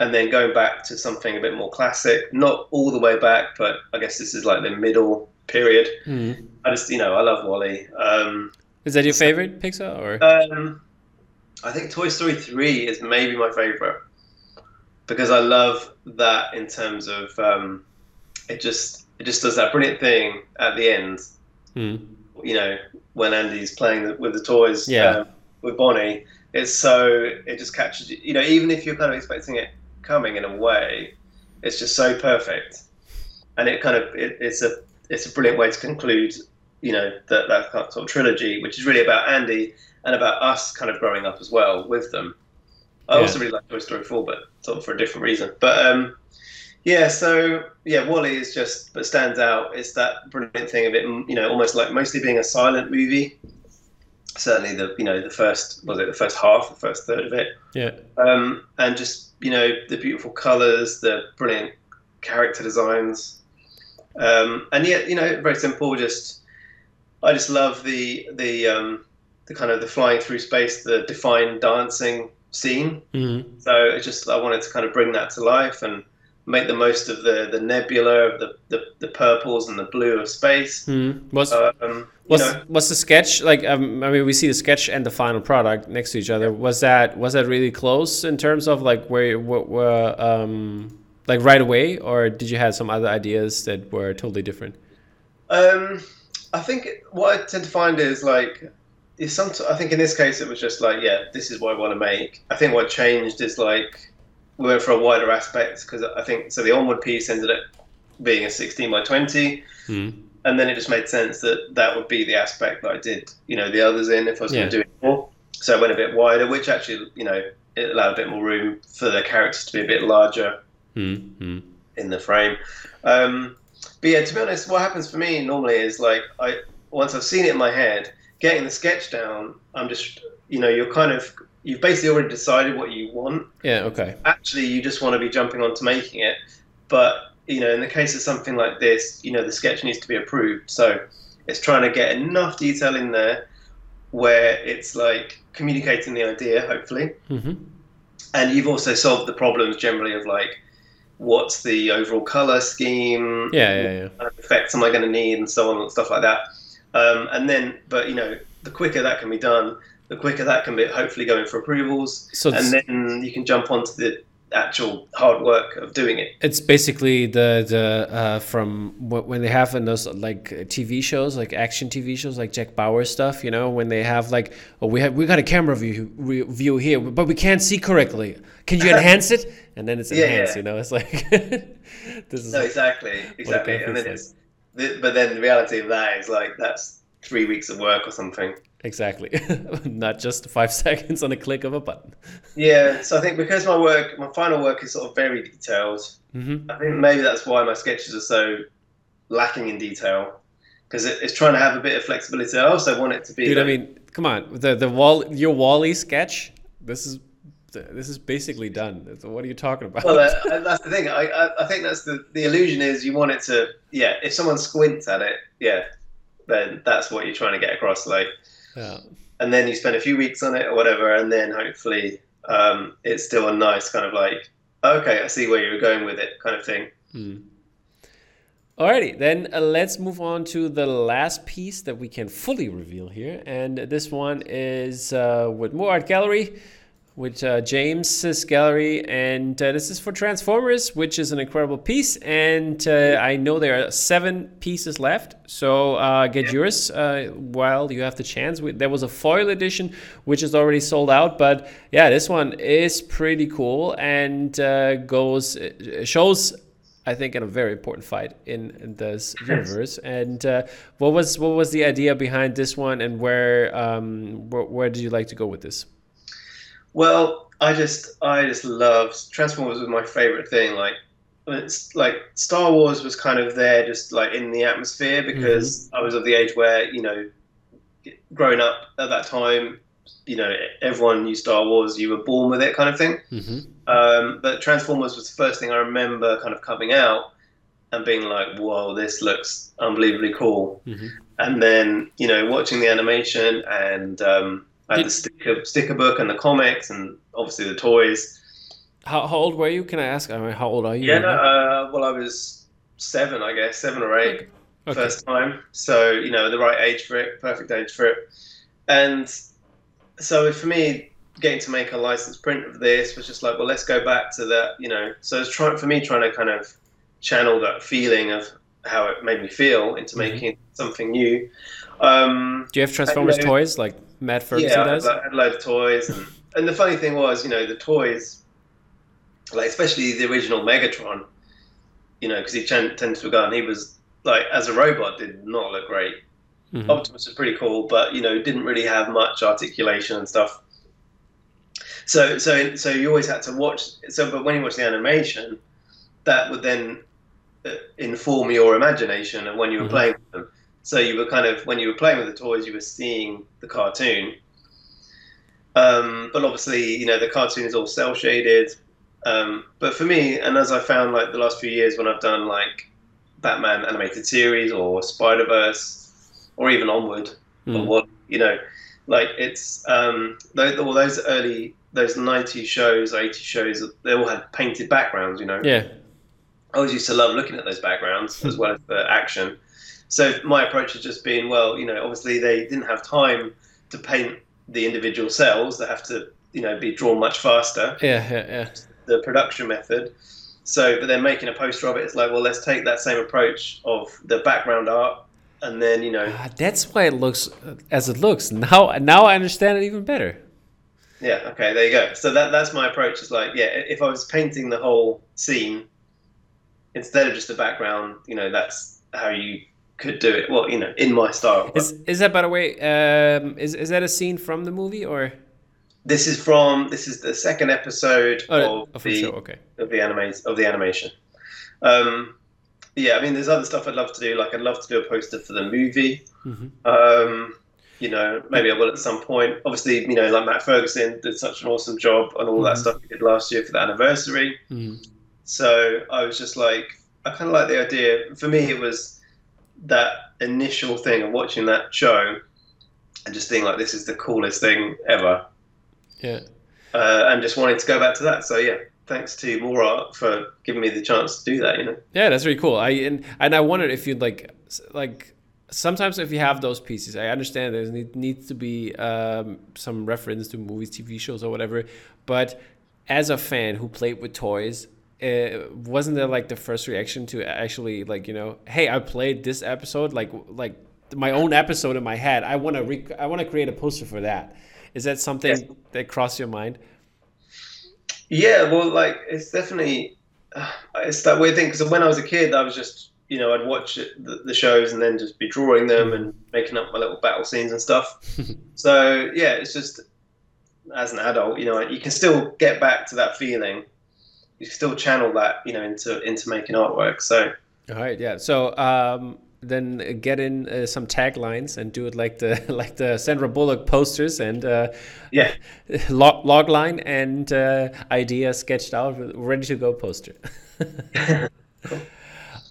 and then going back to something a bit more classic, not all the way back, but I guess this is like the middle period. Mm-hmm. I just you know I love WALL-E. Um, is that your favorite Pixar or? Um, I think Toy Story three is maybe my favorite because I love that in terms of um, it just it just does that brilliant thing at the end. Mm. You know when Andy's playing the, with the toys yeah. um, with Bonnie, it's so it just catches you. You know even if you're kind of expecting it coming in a way, it's just so perfect, and it kind of it, it's a it's a brilliant way to conclude. You know that that sort of trilogy, which is really about Andy and about us kind of growing up as well with them. I Yeah. also really like Toy Story 4, but sort of for a different reason. But um, yeah, so yeah, WALL-E is just, but stands out. It's that brilliant thing of it, you know, almost like mostly being a silent movie. Certainly the, you know, the first, was it the first half, the first third of it. Yeah. Um, and just, you know, the beautiful colours, the brilliant character designs. Um, and yet, you know, very simple, just, I just love the, the, um, the kind of the flying through space, the defined dancing scene. Mm-hmm. So it's just I wanted to kind of bring that to life and make the most of the the nebula, the the, the purples and the blue of space. Mm-hmm. Was Um, you was know, was the sketch like? Um, I mean, we see the sketch and the final product next to each other. Was that was that really close in terms of like where what were um like right away, or did you have some other ideas that were totally different? um, I think what I tend to find is like is some. I think in this case it was just like yeah, this is what I want to make. I think what changed is like we went for a wider aspect because I think so. The onward piece ended up being a 16 by 20. Mm-hmm. and then it just made sense that that would be the aspect that I did, you know, the others in if I was Yeah. going to do it more. So I went a bit wider, which actually, you know, it allowed a bit more room for the characters to be a bit larger Mm-hmm. in the frame. Um, but yeah, to be honest, what happens for me normally is like I once I've seen it in my head, getting the sketch down, I'm just, you know, you're kind of you've basically already decided what you want Yeah. Okay. actually you just want to be jumping on to making it but you know in the case of something like this you know the sketch needs to be approved so it's trying to get enough detail in there where it's like communicating the idea hopefully Mm-hmm. and you've also solved the problems generally of like what's the overall color scheme Yeah. Yeah. Yeah. what kind of effects am i going to need and so on and stuff like that um, and then but you know the quicker that can be done the quicker that can be hopefully going for approvals So and then you can jump onto the actual hard work of doing it. It's basically the the uh, from wh- when they have in those like TV shows, like action TV shows, like Jack Bauer stuff. You know, when they have like, oh, we have we got a camera view re- view here, but we can't see correctly. Can you enhance it? And then it's Yeah, enhanced. yeah. You know, it's like this is No, exactly, exactly. And then like. it's, the, but then the reality of that is like that's three weeks of work or something. exactly not just five seconds on a click of a button. Yeah, so I think because my work, my final work is sort of very detailed. hmm I think maybe that's why my sketches are so lacking in detail because it, it's trying to have a bit of flexibility. I also want it to be. Dude, I mean, come on, the the wall your WALL-E sketch. This is this is basically done. What are you talking about? well, uh, that's the thing. I, I, I think that's the the illusion is you want it to. Yeah, if someone squints at it, yeah, then that's what you're trying to get across. Like, yeah. and then you spend a few weeks on it or whatever, and then hopefully um, it's still a nice kind of like, okay, I see where you're going with it, kind of thing. Hmm. Alrighty, then uh, let's move on to the last piece that we can fully reveal here, and this one is uh, with More Art Gallery, with uh, James's gallery, and uh, this is for Transformers, which is an incredible piece. And uh, I know there are seven pieces left, so uh, get yeah. yours uh, while you have the chance. There was a foil edition, which is already sold out, but yeah, this one is pretty cool and uh, goes shows. I think in a very important fight in, in this universe. And what was what was the idea behind this one, and where um, where, where did you like to go with this? Well, I just I just love Transformers was my favorite thing. Like it's like Star Wars was kind of there just like in the atmosphere because mm-hmm. I was of the age where, you know, growing up at that time, you know, everyone knew Star Wars, you were born with it kind of thing. Mm-hmm. Um, but Transformers was the first thing I remember kind of coming out and being like, whoa, this looks unbelievably cool. Mm-hmm. And then, you know, watching the animation and um, I had the sticker, sticker book and the comics and obviously the toys. How, how old were you? Can I ask? I mean, how old are you? Yeah, no, uh, well, I was seven, I guess, seven or eight, okay. first time. So you know, the right age for it, perfect age for it. And so for me, getting to make a licensed print of this was just like, well, let's go back to that. You know, so it's trying for me trying to kind of channel that feeling of how it made me feel into mm-hmm. making something new. Um, Do you have Transformers and, toys like Matt Ferguson yeah, does? Yeah, I had loads of toys, and, and the funny thing was, you know, the toys, like especially the original Megatron, you know, because he tends to have gone, he was like as a robot did not look great. Mm-hmm. Optimus was pretty cool, but you know, didn't really have much articulation and stuff. So, so, so you always had to watch. So, but when you watch the animation, that would then uh, inform your imagination and when you were mm-hmm. playing with them. So you were kind of when you were playing with the toys, you were seeing the cartoon. Um, but obviously, you know, the cartoon is all cel shaded. Um, but for me, and as I found like the last few years when I've done like Batman animated series or Spider Verse or even Onward mm. or what you know, like it's um, all those early those 90 shows, 80 shows, they all had painted backgrounds. You know. Yeah. I always used to love looking at those backgrounds as well as the action. So my approach has just been, well, you know, obviously they didn't have time to paint the individual cells; they have to, you know, be drawn much faster. Yeah, yeah, yeah. The production method. So, but then making a poster of it, it's like, well, let's take that same approach of the background art, and then you know. Uh, that's why it looks as it looks. Now, now I understand it even better. Yeah. Okay. There you go. So that that's my approach. Is like, yeah, if I was painting the whole scene instead of just the background, you know, that's how you could do it. Well, you know, in my style. Is is that by the way? Um, is is that a scene from the movie or? This is from this is the second episode oh, of the show. okay of the anime of the animation. Um, yeah, I mean, there's other stuff I'd love to do. Like, I'd love to do a poster for the movie. Mm-hmm. Um, you know, maybe I will at some point. Obviously, you know, like Matt Ferguson did such an awesome job on all mm-hmm. that stuff he did last year for the anniversary. Mm-hmm. So I was just like, I kind of like the idea. For me, it was that initial thing of watching that show and just thinking like this is the coolest thing ever. Yeah. Uh, and just wanting to go back to that. So yeah, thanks to More Art for giving me the chance to do that. You know. Yeah, that's really cool. I and and I wondered if you'd like like sometimes if you have those pieces, I understand there needs to be um, some reference to movies, TV shows, or whatever. But as a fan who played with toys, uh, wasn't there like the first reaction to actually like you know hey i played this episode like like my own episode in my head. I want to rec- i want to create a poster for that. Is that something yeah. that crossed your mind? Yeah well like it's definitely uh, it's that weird thing because when i was a kid i was just you know i'd watch it, the, the, shows and then just be drawing them and making up my little battle scenes and stuff. So yeah it's just as an adult you know you can still get back to that feeling you still channel that you know into into making artwork. So all right, yeah. So um, then get in uh, some taglines and do it like the like the Sandra Bullock posters and uh, yeah, log, log line and uh, idea sketched out, ready to go poster. cool.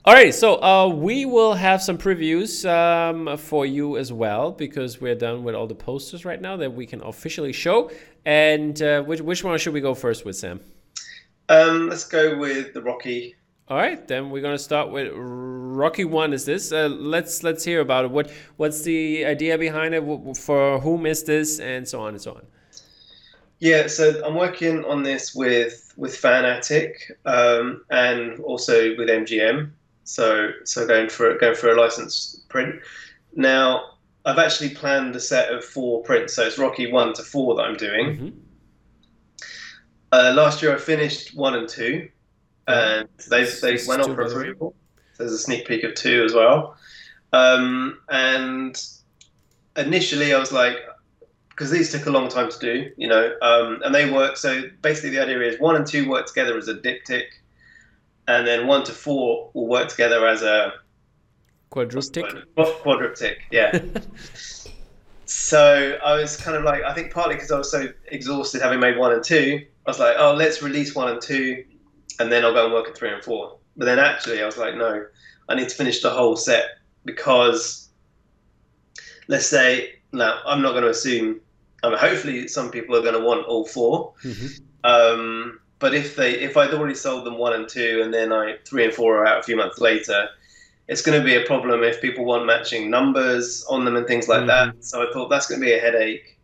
All right, so uh, we will have some previews um, for you as well because we're done with all the posters right now that we can officially show. And uh, which which one should we go first with, Sam? Um, let's go with the Rocky. All right, then we're gonna start with Rocky One. Is this? Uh, let's let's hear about it. What what's the idea behind it? For whom is this, and so on and so on. Yeah, so I'm working on this with with Fanatic um, and also with MGM. So so going for going for a license print. Now I've actually planned a set of four prints. So it's Rocky one to four that I'm doing. Mm-hmm. Uh, last year I finished one and two, and they they went on for approval. So there's a sneak peek of two as well. Um, and initially I was like, because these took a long time to do, you know, um, and they work. So basically the idea is one and two work together as a diptych, and then one to four will work together as a Quadruptic. Quad- Yeah. so I was kind of like, I think partly because I was so exhausted having made one and two, I was like, oh, let's release one and two, and then I'll go and work at three and four. But then actually, I was like, no, I need to finish the whole set because, let's say, now I'm not going to assume. I mean, hopefully, some people are going to want all four. Mhm. Um, but if they, if I'd already sold them one and two, and then I three and four are out a few months later, it's going to be a problem if people want matching numbers on them and things like that. So I thought that's going to be a headache.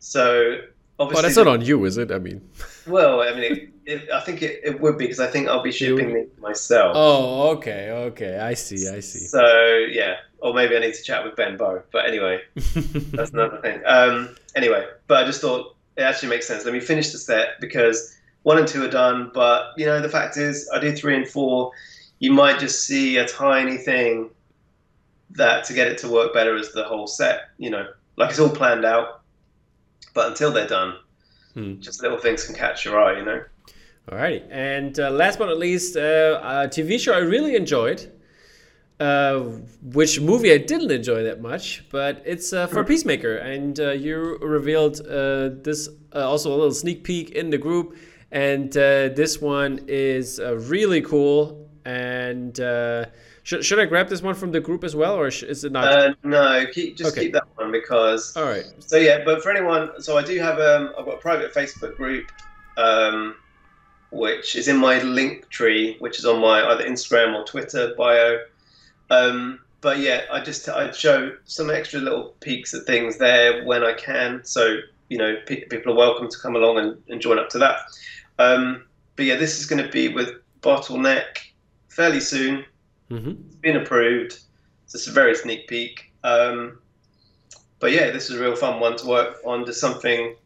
So obviously, that's not on you, is it? I mean. well, I mean, it, it, I think it, it would be because I think I'll be shipping You- these myself. Oh, okay, okay. I see, I see. So yeah, or maybe I need to chat with Ben Bow. But anyway, that's another thing. Um, anyway, but I just thought it actually makes sense. Let me finish the set because one and two are done. But you know, the fact is, I do three and four. You might just see a tiny thing that to get it to work better as the whole set. You know, like it's all planned out. But until they're done, Hmm. just little things can catch your eye. You know. Alrighty, and uh, last but not least, uh, a TV show I really enjoyed. Uh, which movie I didn't enjoy that much, but it's uh, for Peacemaker, and uh, you revealed uh, this uh, also a little sneak peek in the group, and uh, this one is uh, really cool. And uh, should should I grab this one from the group as well, or is it not? Uh, no, keep just Okay. keep that one because All right. So yeah, but for anyone, so I do have um, I've got a private Facebook group, um, which is in my link tree, which is on my either Instagram or Twitter bio. Um, but yeah, I just I show some extra little peeks at things there when I can. So you know, pe- people are welcome to come along and, and join up to that. Um, but yeah, this is going to be with Bottleneck fairly soon hmm It's been approved. It's a very sneak peek. Um, but yeah, this is a real fun one to work on. Just something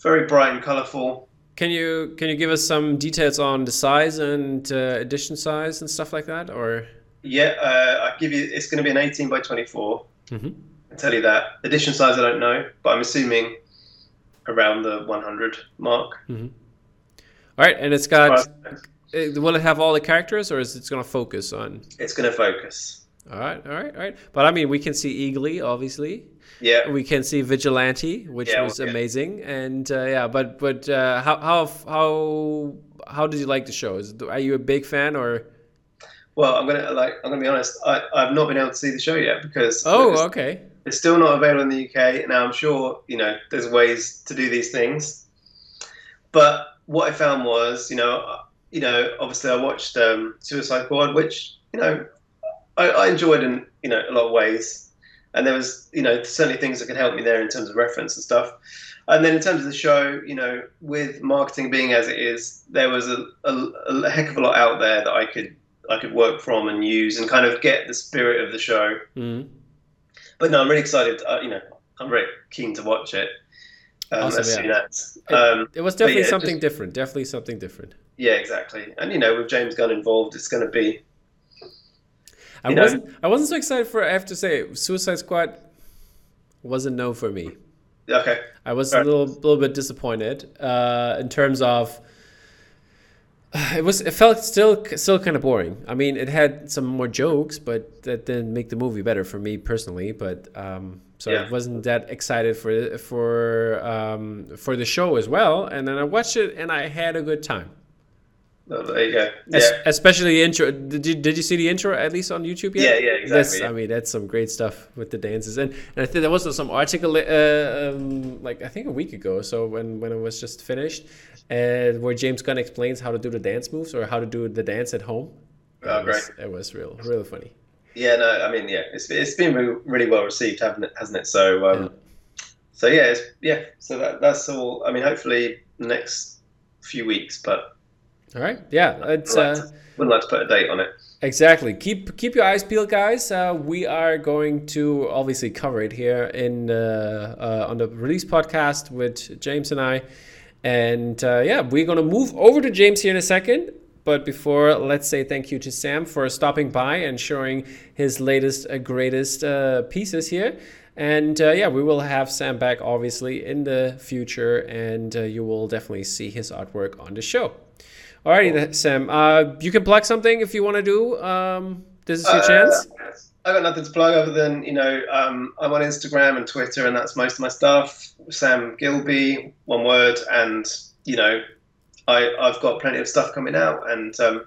very bright and colourful. Can you can you give us some details on the size and uh, edition size and stuff like that, or? Yeah, uh, I give you. It's going to be an 18 by 24. Mhm. I tell you that. Edition size, I don't know, but I'm assuming around the 100 mark. All right, and it's got. Uh, Will it have all the characters, or is it going to focus on? It's going to focus. All right, all right, all right. But I mean, we can see Eagly, obviously. Yeah. We can see Vigilante, which Yeah, was okay. amazing, and uh, yeah. But but uh, how how how how did you like the show? Is, are you a big fan, or? Well, I'm gonna like. I'm gonna be honest. I, I've not been able to see the show yet because Oh, it's, okay. it's still not available in the UK. Now I'm sure you know there's ways to do these things, but what I found was you know you know obviously I watched um, Suicide Squad, which you know I, I enjoyed in you know a lot of ways, and there was you know certainly things that could help me there in terms of reference and stuff. And then in terms of the show, you know, with marketing being as it is, there was a, a, a heck of a lot out there that I could I could work from and use and kind of get the spirit of the show Mhm. but no, I'm really excited. Uh, you know, I'm very keen to watch it um, Awesome, yeah. as. Um, It was definitely yeah, something just- different. Definitely something different. Yeah, exactly. And you know, with James Gunn involved, it's going to be. I know- wasn't. I wasn't so excited for. I have to say, Suicide Squad wasn't no for me. Okay. I was a little little bit disappointed uh, in terms of. It was. It felt still still kind of boring. I mean, it had some more jokes, but that didn't make the movie better for me personally. But um, so Yeah. I wasn't that excited for for um, for the show as well. And then I watched it, and I had a good time. There you go. Es- Yeah. especially the intro. Did you did you see the intro at least on YouTube yet? Yeah, yeah, exactly, That's, yeah. I mean, that's some great stuff with the dances, and, and I think there was some article, uh, um, like I think a week ago, so when when it was just finished, uh, where James Gunn explains how to do the dance moves or how to do the dance at home. Oh, it was, It was real, really funny. Yeah. No, I mean, yeah, it's it's been really, really well received, haven't it? Hasn't it? So, um, so yeah, it's, yeah. So that that's all. I mean, hopefully next few weeks, but All right. Yeah. It's. Uh, wouldn't like to put a date on it. Exactly. Keep keep your eyes peeled, guys. Uh, we are going to obviously cover it here in uh, uh, on the release podcast with James and I, and uh, yeah, we're gonna move over to James here in a second. But before, let's say thank you to Sam for stopping by and showing his latest, uh, greatest uh, pieces here. And uh, yeah, we will have Sam back obviously in the future, and uh, you will definitely see his artwork on the show. Alrighty, Sam. Uh, you can plug something if you want to do. Um, this is your Uh, chance. I got nothing to plug other than you know um, I'm on Instagram and Twitter, and that's most of my stuff. Sam Gilby, one word, and you know I I've got plenty of stuff coming out, and um,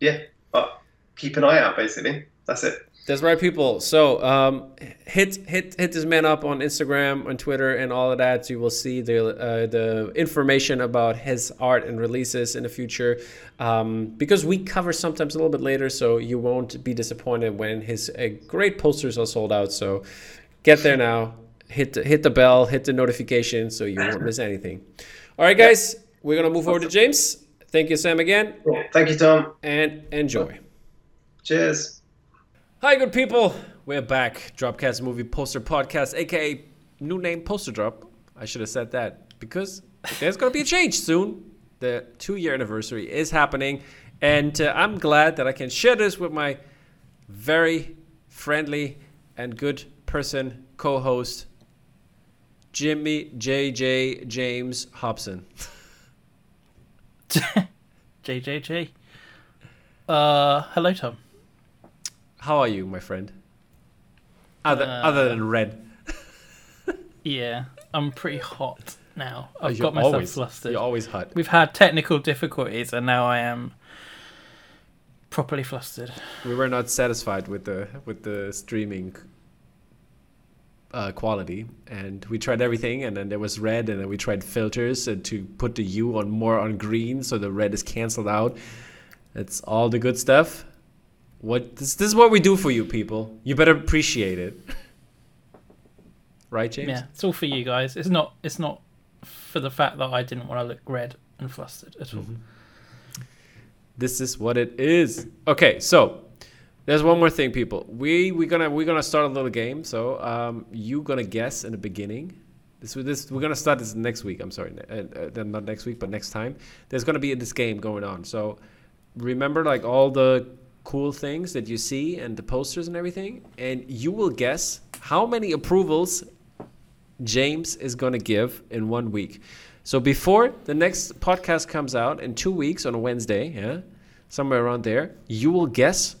yeah, but keep an eye out. Basically, that's it. That's right, people. So um, hit hit hit this man up on Instagram, on Twitter, and all of that. So you will see the uh, the information about his art and releases in the future. Um, because we cover sometimes a little bit later, so you won't be disappointed when his uh, great posters are sold out. So get there now. Hit the, hit the bell, hit the notification, so you won't miss anything. All right, guys, we're gonna move over to James. Thank you, Sam, again, Thank you, Tom. and enjoy. Cheers. Hi, good people. We're back. Dropcast Movie Poster Podcast, aka new name Poster Drop. I should have said that because there's going to be a change soon. The two year anniversary is happening, and uh, I'm glad that I can share this with my very friendly and good person, co host, Jimmy JJ James Hobson. JJJ. Uh, hello, Tom. How are you, my friend? Other, Uh, other than red. Yeah, I'm pretty hot now. I've got myself always, flustered. You're always hot. We've had technical difficulties, and now I am properly flustered. we were not satisfied with the with the streaming uh, quality and we tried everything and then there was red and then we tried filters uh, to put the u on more on green so the red is canceled out it's all the good stuff what this, this is what we do for you people. You better appreciate it. Right james? Yeah, it's all for you guys. It's not. It's not for the fact that I didn't want to look red and flustered at all. Mm-hmm. this is what it is. Okay so there's one more thing people. We we're gonna we're gonna start a little game. So um you gonna guess in the beginning. This this we're gonna start this next week. I'm sorry uh, uh, not next week but next time. There's gonna be this game going on. So remember like all the cool things that you see and the posters and everything and you will guess how many approvals James is going to give in one week. So before the next podcast comes out in two weeks on a Wednesday, yeah, somewhere around there, you will guess.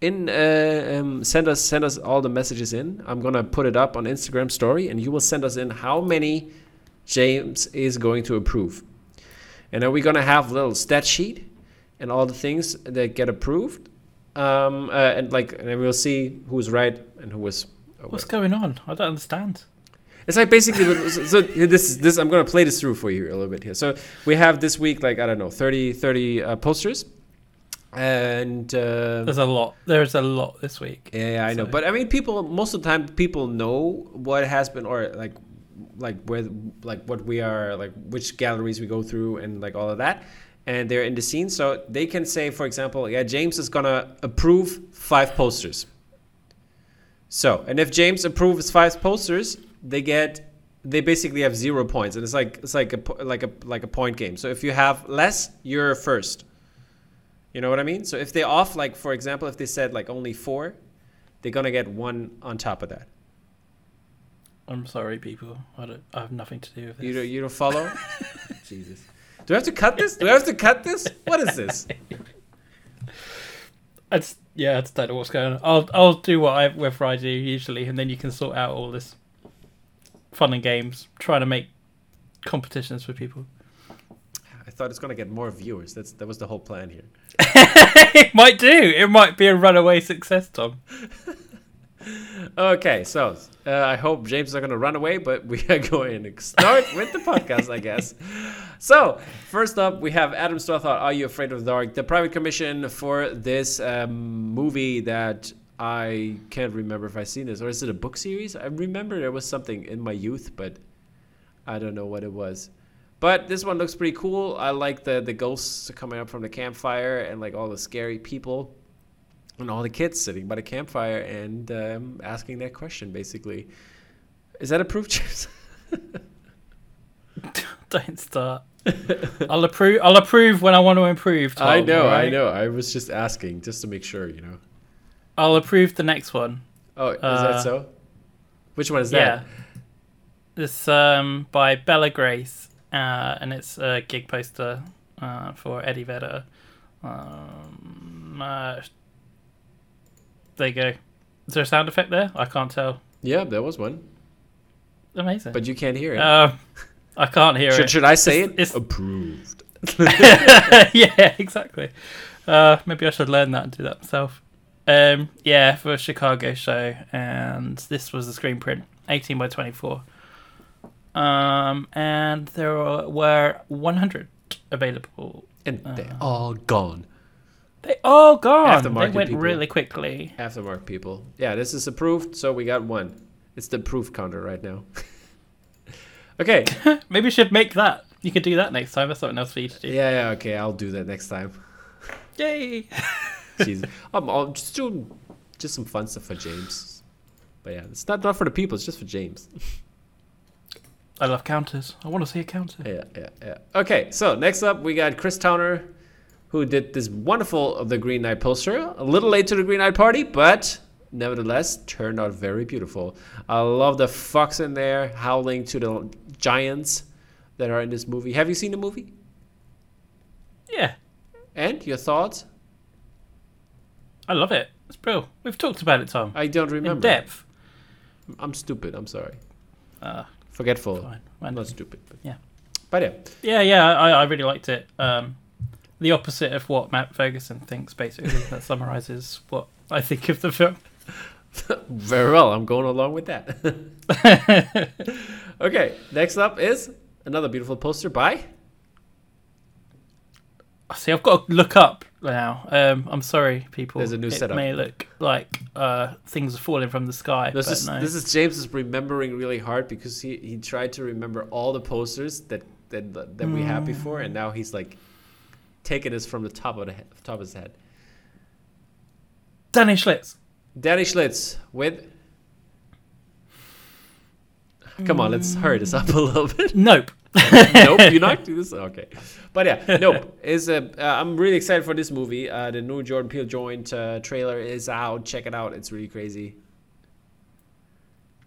In uh, um, send us send us all the messages in. I'm gonna put it up on Instagram story, and you will send us in how many James is going to approve. And then we're gonna have a little stat sheet and all the things that get approved. Um, uh, and like, and we'll see who's right and who was. What's going on? I don't understand. It's like basically so, so this this I'm gonna play this through for you a little bit here. So we have this week like I don't know 30 30 uh, posters, and uh, There's a lot. There's a lot this week. yeah, yeah, I know. But I mean, people most of the time people know what has been or like like where like what we are like which galleries we go through and like all of that, and they're in the scene, so they can say, for example, yeah, James is gonna approve five posters. So, and if James approves five posters, they get they basically have zero points, and it's like it's like a like a like a point game. So if you have less, you're first. You know what I mean? So if they're off, like for example, if they said like only four, they're gonna get one on top of that. I'm sorry, people. I don't. I have nothing to do with this. You don't, you don't follow? Jesus. Do I have to cut this? Do I have to cut this? What is this? I just, yeah, I don't know what's going on. I'll I'll do what I whatever I do usually, and then you can sort out all this fun and games, trying to make competitions for people. I thought it's gonna get more viewers. That's that was the whole plan here. it might do. It might be a runaway success, Tom. Okay, so uh, I hope James is not going to run away, but we are going to start with the podcast, I guess. So, first up, we have Adam Stothart, Are You Afraid of the Dark? The private commission for this um, movie that I can't remember if I've seen this or is it a book series? I remember there was something in my youth, but I don't know what it was. But this one looks pretty cool. I like the the ghosts coming up from the campfire and like all the scary people and all the kids sitting by the campfire and um, asking that question basically. Is that approved, James? Don't start. I'll approve. I'll approve when I want to improve. Tom, I know, I know. I was just asking just to make sure, you know. I'll approve the next one. Oh, is Uh, that so? Which one is Yeah. that? This um by Bella Grace, uh, and it's a gig poster uh, for Eddie Vedder. Um, uh, there you go. Is there a sound effect there? I can't tell. Yeah, there was one, Amazing. but you can't hear it. Um, I can't hear should, it. should I say It's- it? it's- Approved. yeah, exactly. Uh, maybe I should learn that and do that myself. Um, yeah, for a Chicago show, and this was the screen print, 18 by 24. Um, and there were- were 100 available. And they're Uh. all gone. They oh, all gone. They went people. really quickly. Aftermarket people. Yeah, this is approved, so we got one. It's the proof counter right now. okay. Maybe we should make that. You could do that next time. That's something else for you to do. Yeah, yeah, okay. I'll do that next time. Yay! Jeez. Um, I'm, I'm just doing just some fun stuff for James. But yeah, it's not, not for the people, it's just for James. I love counters. I want to see a counter. Yeah, yeah, yeah. Okay, so next up we got Chris Towner, who did this wonderful of the Green Knight poster. A little late to the Green Knight party, but nevertheless turned out very beautiful. I love the fox in there howling to the giants that are in this movie. Have you seen the movie? Yeah, And your thoughts? I love it. It's brilliant. We've talked about it, Tom. I don't remember. In depth. I'm stupid. I'm sorry. Uh, Forgetful. Fine. not stupid. But Yeah. But yeah. Yeah, yeah, I, I really liked it. Um, the opposite of what Matt Ferguson thinks, basically. that summarizes what I think of the film. Very well. I'm going along with that. okay. Next up is another beautiful poster by. See, I've got to look up now. Um, I'm sorry, people. There's a new it setup. may look like uh, things are falling from the sky, This but is no. this is James is remembering really hard because he, he tried to remember all the posters that that that we had before, and now he's like taking this from the top of the he- top of his head. Danny Schlitz. Danny Schlitz with. Come on, let's hurry this up a little bit. Nope. nope, you're not do this. Okay, but yeah, nope. Is a. Uh, I'm really excited for this movie. Uh, the new Jordan Peele joint uh, trailer is out. Check it out. It's really crazy.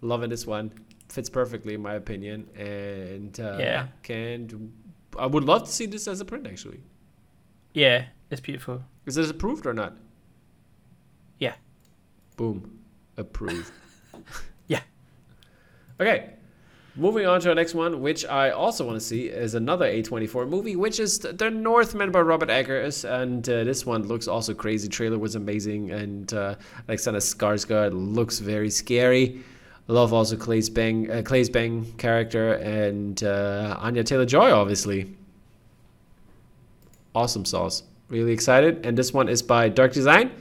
Loving this one. Fits perfectly in my opinion, and uh, Yeah. Can I would love to see this as a print actually. Yeah, it's beautiful. Is this approved or not? Yeah. Boom, approved. Yeah. Okay. Moving on to our next one, which I also want to see, is another A24 movie, which is The Northman by Robert Eggers. And uh, this one looks also crazy. Trailer was amazing. And uh, Alexander Skarsgård looks very scary. Love also Claes Bang, uh, Claes Bang character and uh, Anya Taylor Joy, obviously. Awesome sauce. Really excited. And this one is by Dark Design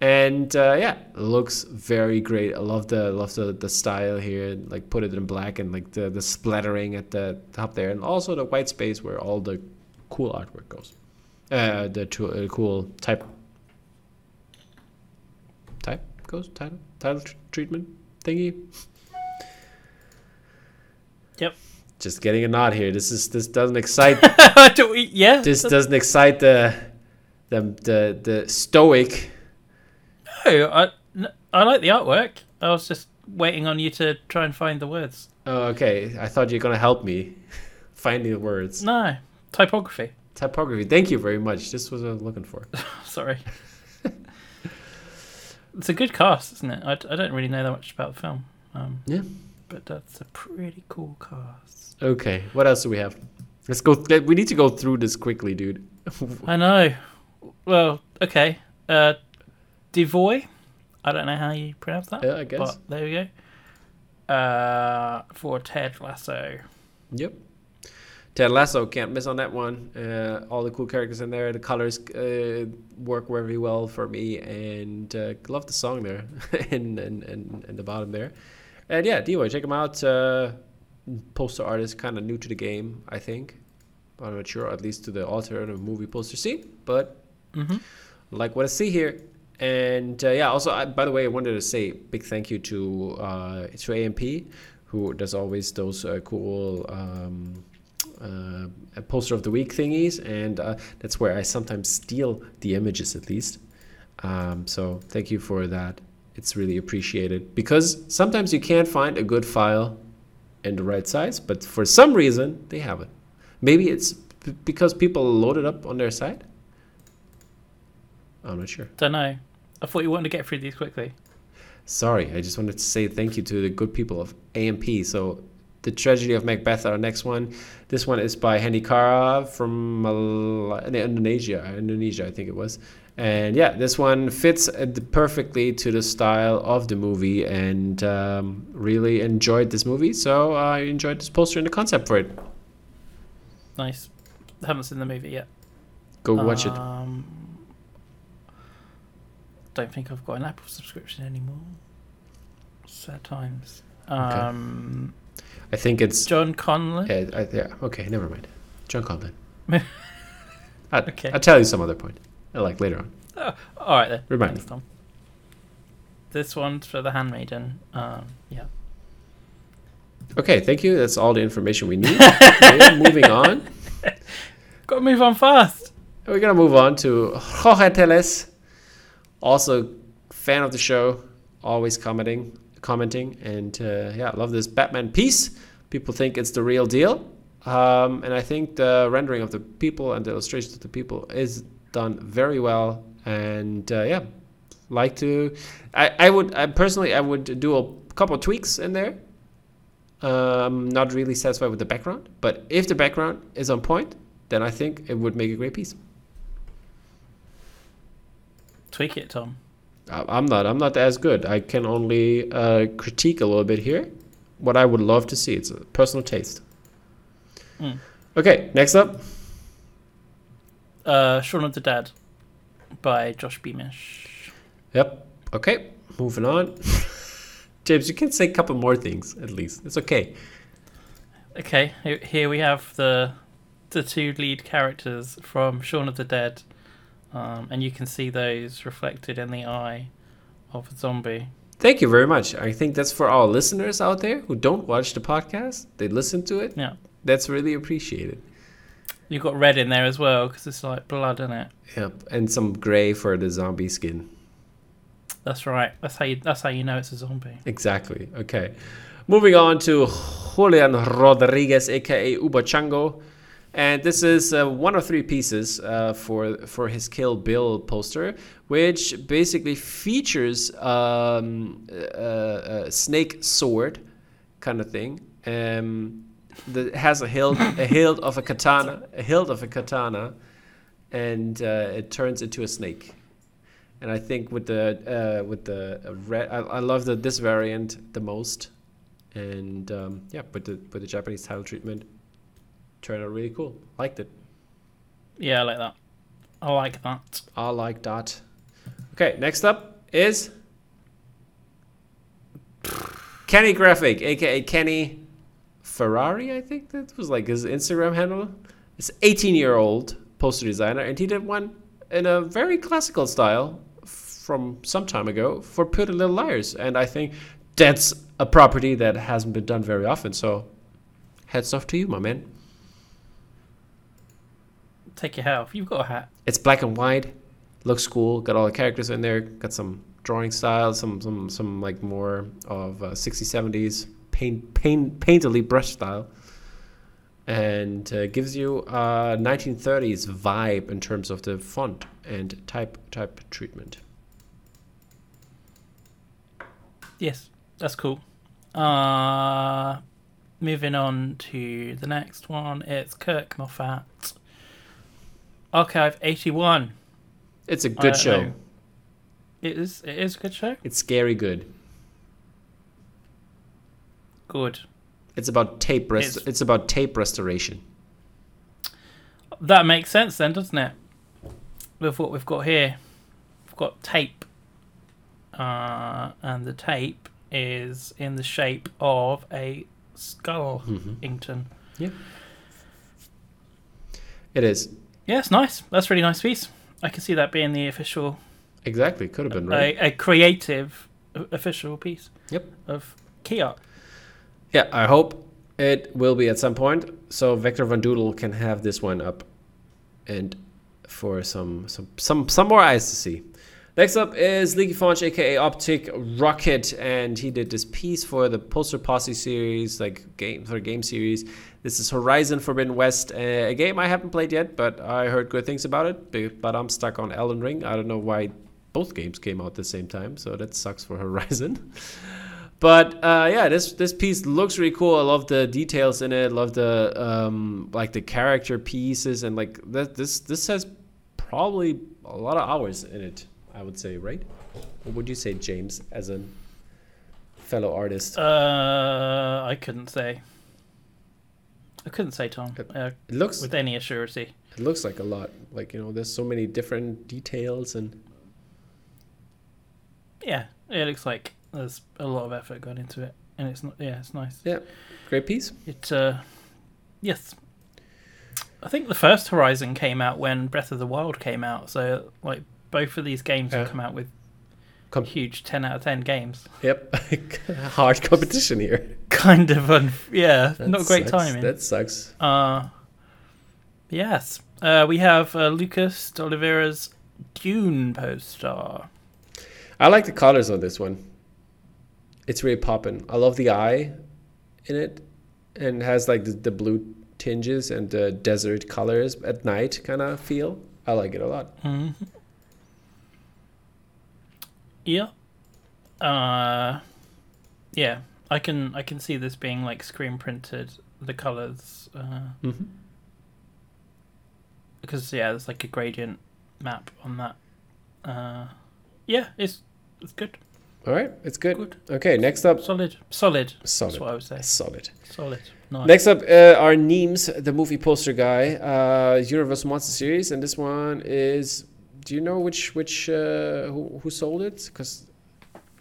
and uh, yeah looks very great i love the love the, the style here like put it in black and like the the splattering at the top there and also the white space where all the cool artwork goes uh the to, uh, cool type type goes title title tr- treatment thingy Yep. Just getting a nod here this is this doesn't excite yeah. this doesn't excite the the the, the stoic No, I I like the artwork. I was just waiting on you to try and find the words. oh, okay i thought you were gonna help me finding the words No, typography. Typography. Thank you very much. This was what I was looking for. Sorry. it's a good cast, isn't it? I, I don't really know that much about the film. Um, Yeah. But that's a pretty cool cast. Okay. What else do we have? Let's go. th- We need to go through this quickly, dude. I know. Well, okay. Uh, Devoy. I don't know how you pronounce that. Yeah, I guess. But there we go. Uh, for Ted Lasso. Yep. Ted Lasso can't miss on that one. Uh, all the cool characters in there. The colors uh, work very well for me, and uh, love the song there, and, and and in the bottom there. And yeah, D-Boy, check him out. Uh, poster artist, kind of new to the game, I think. I'm not sure, at least to the alternative movie poster scene, but Mm-hmm. like what I see here. And uh, yeah, also, I, by the way, I wanted to say big thank you to uh, to AMP, who does always those uh, cool um, uh, poster of the week thingies, and uh, that's where I sometimes steal the images at least. Um, so thank you for that. It's really appreciated because sometimes you can't find a good file in the right size, but for some reason they have it. Maybe it's because people load it up on their site. I'm not sure. Don't know. I thought you wanted to get through these quickly. Sorry, I just wanted to say thank you to the good people of AMP. So, The Tragedy of Macbeth, our next one. This one is by Hendy Kara from Mal- Indonesia, Indonesia, I think it was. And yeah, this one fits uh, perfectly to the style of the movie, and um, really enjoyed this movie. So I enjoyed this poster and the concept for it. Nice. haven't seen the movie yet. Go watch it. Um, don't think I've got an Apple subscription anymore. Sad times. Um, I think it's John Conlon. Yeah, I, yeah. Okay, never mind. John Conlon. I, Okay. I'll tell you some other point. Uh, Like later on. Oh, all right then. Remind Thanks, Tom. This one's for the handmaiden. Um, yeah. Okay, thank you. That's all the information we need. moving on. Got to move on fast. We're gonna move on to Jorge Teles, also fan of the show, always commenting, commenting, and uh, yeah, love this Batman piece. People think it's the real deal, um, and I think the rendering of the people and the illustrations of the people is done very well. And uh, yeah, like to, I, I would, I personally, I would do a couple of tweaks in there. Um, not really satisfied with the background, but if the background is on point, then I think it would make a great piece. Tweak it, Tom. I'm not. I'm not as good. I can only uh, critique a little bit here. What I would love to see. It's a personal taste. Mm. Okay, next up. Uh, Shaun of the Dead by Josh Beamish. Yep. Okay, moving on. James, you can say a couple more things at least. It's okay. Okay, here we have the the two lead characters from Shaun of the Dead, um, and you can see those reflected in the eye of a zombie. Thank you very much. I think that's for our listeners out there who don't watch the podcast. They listen to it. Yeah, That's really appreciated. You've got red in there as well because it's like blood in it. Yep. And some gray for the zombie skin. That's right. That's how you. That's how you know it's a zombie. Exactly. Okay. Moving on to Julian Rodriguez, aka Uba Chango. And this is uh, one of three pieces uh, for for his Kill Bill poster, which basically features um, a, a snake sword kind of thing. Um, that has a hilt, a hilt of a katana, a hilt of a katana, and uh, it turns into a snake and I think with the uh, with the uh, red, I, I love the this variant the most, and um, yeah, with the with the Japanese title treatment, turned out really cool. Liked it. Yeah, I like that. I like that. I like that. Okay, next up is Kenny Graphic, aka Kenny Ferrari. I think that was like his Instagram handle. It's 18 year old poster designer, and he did one in a very classical style from some time ago for Pretty Little Liars, and I think that's a property that hasn't been done very often. So, heads off to you, my man. Take your hat off. You've got a hat. It's black and white, looks cool. Got all the characters in there. Got some drawing style, some some some like more of uh, 60s 70s paint paint painterly brush style, and uh, gives you a 1930s vibe in terms of the font and type type treatment. Yes, that's cool. Uh, moving on to the next one. It's Kirk Moffat. Archive 81. It's a good show. know. It is. It is a good show. It's scary good. Good. It's about tape rest- It's- it's about tape restoration. that makes sense then, doesn't it? With what we've got here, we've got tape, uh, and the tape is in the shape of a skull. Mm-hmm. Ington. It is Yeah, it's nice. That's a really nice piece. I can see that being the official, exactly could have been right. a, a creative official piece. Yep. Of key art. Yeah, I hope it will be at some point, so Vector Von Doodle can have this one up, and for some some some some more eyes to see. Next up is Leaky Faunch, aka Optic Rocket, and he did this piece for the Poster Posse series, like game for game series. This is Horizon Forbidden West, a game I haven't played yet, but I heard good things about it. But I'm stuck on Elden Ring. I don't know why both games came out at the same time, so that sucks for Horizon. But uh, yeah, this this piece looks really cool. I love the details in it. Love the um, like the character pieces and like that. This this has probably a lot of hours in it. I would say, right? What would you say, James, as a fellow artist? Uh, I couldn't say. I couldn't say, Tom, uh, It looks with any assurity. it looks like a lot. Like you know, there's so many different details and Yeah, it looks like there's a lot of effort gone into it, and it's not. Yeah, it's nice. Yeah, great piece. It. Uh, yes. I think the first Horizon came out when Breath of the Wild came out, so like both of these games Yeah. have come out with Com- huge ten out of ten games. Yep, hard competition here. Kind of, un- yeah, That not great sucks. timing. That sucks. Uh, yes. Uh, we have uh, Lucas de Oliveira's Dune poster. I like the colors on this one. It's really popping. I love the eye in it, and it has like the, the blue tinges and the desert colors at night kind of feel. I like it a lot. hmm Yeah. Uh, yeah. I can I can see this being like screen printed. The colors, uh, Mm-hmm. because yeah, there's like a gradient map on that. Uh, yeah, it's it's good, All right, it's good. good, Okay, next up, solid, solid. Solid. That's what I would say. solid. Solid. Nice. Next up uh, are Neems, the movie poster guy, uh, Universal Monster Series, and this one is. Do you know which which uh, who who sold it? Because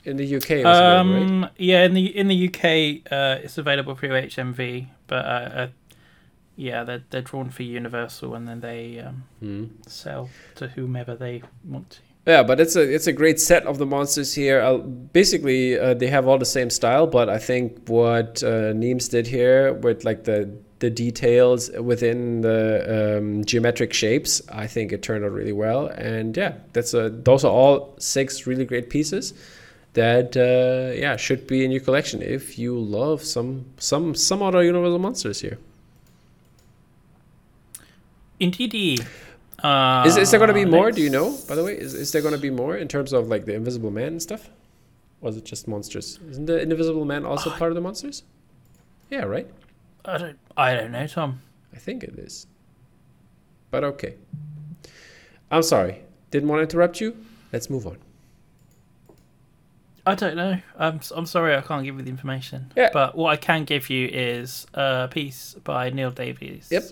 in the UK, it was available, right? Um, yeah, in the in the UK, uh, it's available through HMV, but uh, uh, yeah, they're they're drawn for Universal, and then they um, Mm. sell to whomever they want to. Yeah, but it's a it's a great set of the monsters here. Uh, basically, uh, they have all the same style, but I think what uh, Neems did here with like the the details within the um, geometric shapes, I think it turned out really well. And yeah, that's a those are all six really great pieces that uh, yeah should be in your collection if you love some some some other Universal monsters here. Indeed. Uh, Is, is there going to be more? Do you know? By the way, is, is there going to be more in terms of like the Invisible Man and stuff? Or is it just monsters? Isn't the Invisible Man also part of the monsters? Yeah, right. I don't. I don't know, Tom. I think it is. But okay. I'm sorry. Didn't want to interrupt you. Let's move on. I don't know. I'm I'm sorry I can't give you the information. Yeah. But what I can give you is a piece by Neil Davies. Yep.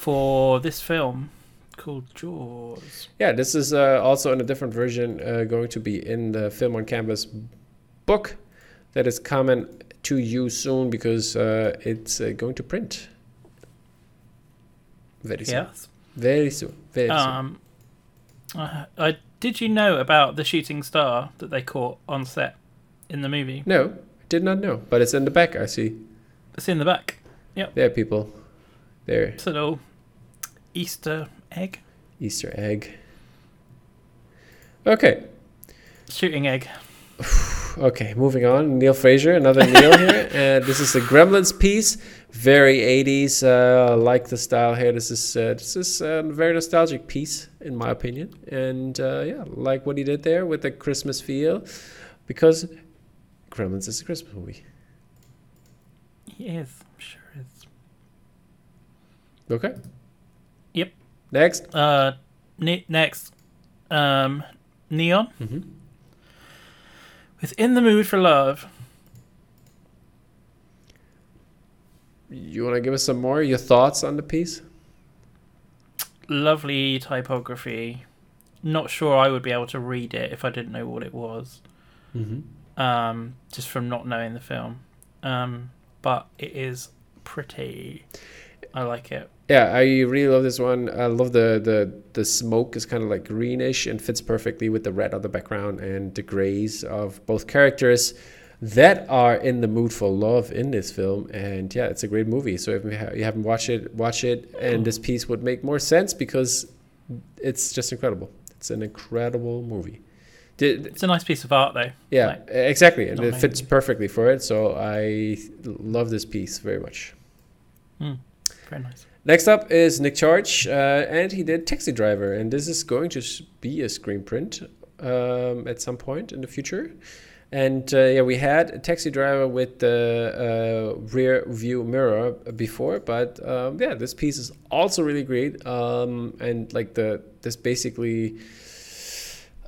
For this film called Jaws. Yeah, this is uh, also in a different version uh, going to be in the Film on Canvas book that is coming to you soon because uh, it's uh, going to print very soon. Yes. Very soon. Very soon. Um, uh, I did you know about the shooting star that they caught on set in the movie? No, I did not know, but it's in the back. I see. It's in the back. Yep. There, people. There, It's a little Easter egg, Easter egg. Okay, shooting egg. okay. Moving on. Neil Fraser, another Neil here, and this is the Gremlins piece. Very 80s. Uh, I like the style here. This is uh, this is a very nostalgic piece, in my opinion, and uh, yeah, like what he did there with the Christmas feel, because Gremlins is a Christmas movie. Yes, sure is. Okay. Next. Uh, ne- next, um, Neon. hmm Within the mood for love. You want to give us some more your thoughts on the piece? lovely typography. Not sure I would be able to read it if I didn't know what it was. Mm-hmm. Um, just from not knowing the film. Um, but it is pretty. I like it. Yeah, I really love this one. I love the the the smoke is kind of like greenish and fits perfectly with the red on the background and the grays of both characters that are in the mood for love in this film. And yeah, it's a great movie. So if you haven't watched it, watch it. And this piece would make more sense because it's just incredible. It's an incredible movie. Did, It's a nice piece of art, though. yeah, Like, exactly, and it fits maybe. perfectly for it. So I love this piece very much. Hmm. Very nice. Next up is Nick Charge, uh, and he did Taxi Driver, and this is going to be a screen print um, at some point in the future. And uh, yeah, we had a Taxi Driver with the uh, rear view mirror before, but um, yeah, this piece is also really great. Um, and like the this basically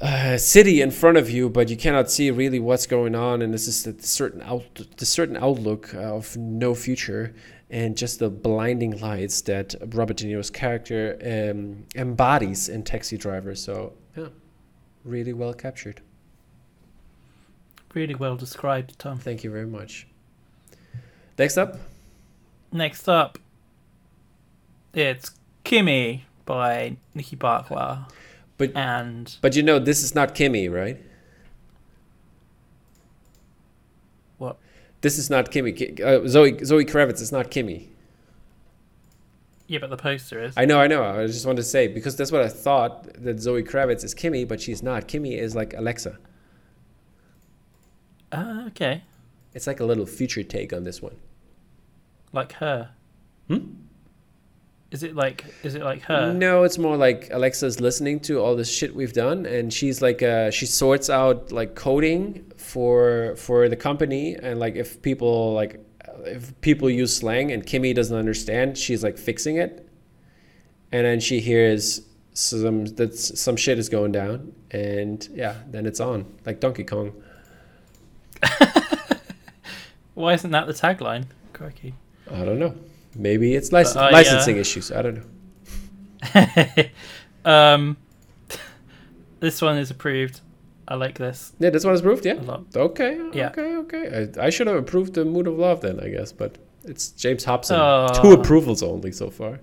uh, city in front of you, but you cannot see really what's going on, and this is a certain out the certain outlook of no future, and just the blinding lights that Robert De Niro's character um, embodies in Taxi Driver. So yeah, really well captured. Really well described, Tom. Thank you very much. Next up, Next up, it's Kimi by Nikki Barkla. But- and but you know this is not Kimi, right? what? This is not Kimi. Uh, Zoe Zoe Kravitz is not Kimi. Yeah, but the poster is. I know, I know. I just wanted to say because that's what I thought that Zoe Kravitz is Kimi, but she's not. Kimi is like Alexa. Ah, okay. It's like a little future take on this one. Like her. Hmm? Is it like? Is it like her? No, it's more like Alexa's listening to all this shit we've done, and she's like, uh, she sorts out like coding for for the company, and like if people like if people use slang and Kimi doesn't understand, she's like fixing it, and then she hears some that some shit is going down, and yeah, then it's on like Donkey Kong. Why isn't that the tagline? Crikey. I don't know. Maybe it's lic- uh, licensing issues. I don't know. um, this one is approved. I like this Yeah, this one is approved. Yeah. Okay. Yeah. Okay. Okay. I, I should have approved the Mood of Love then, I guess, but it's James Hobson. Oh. Two approvals only so far.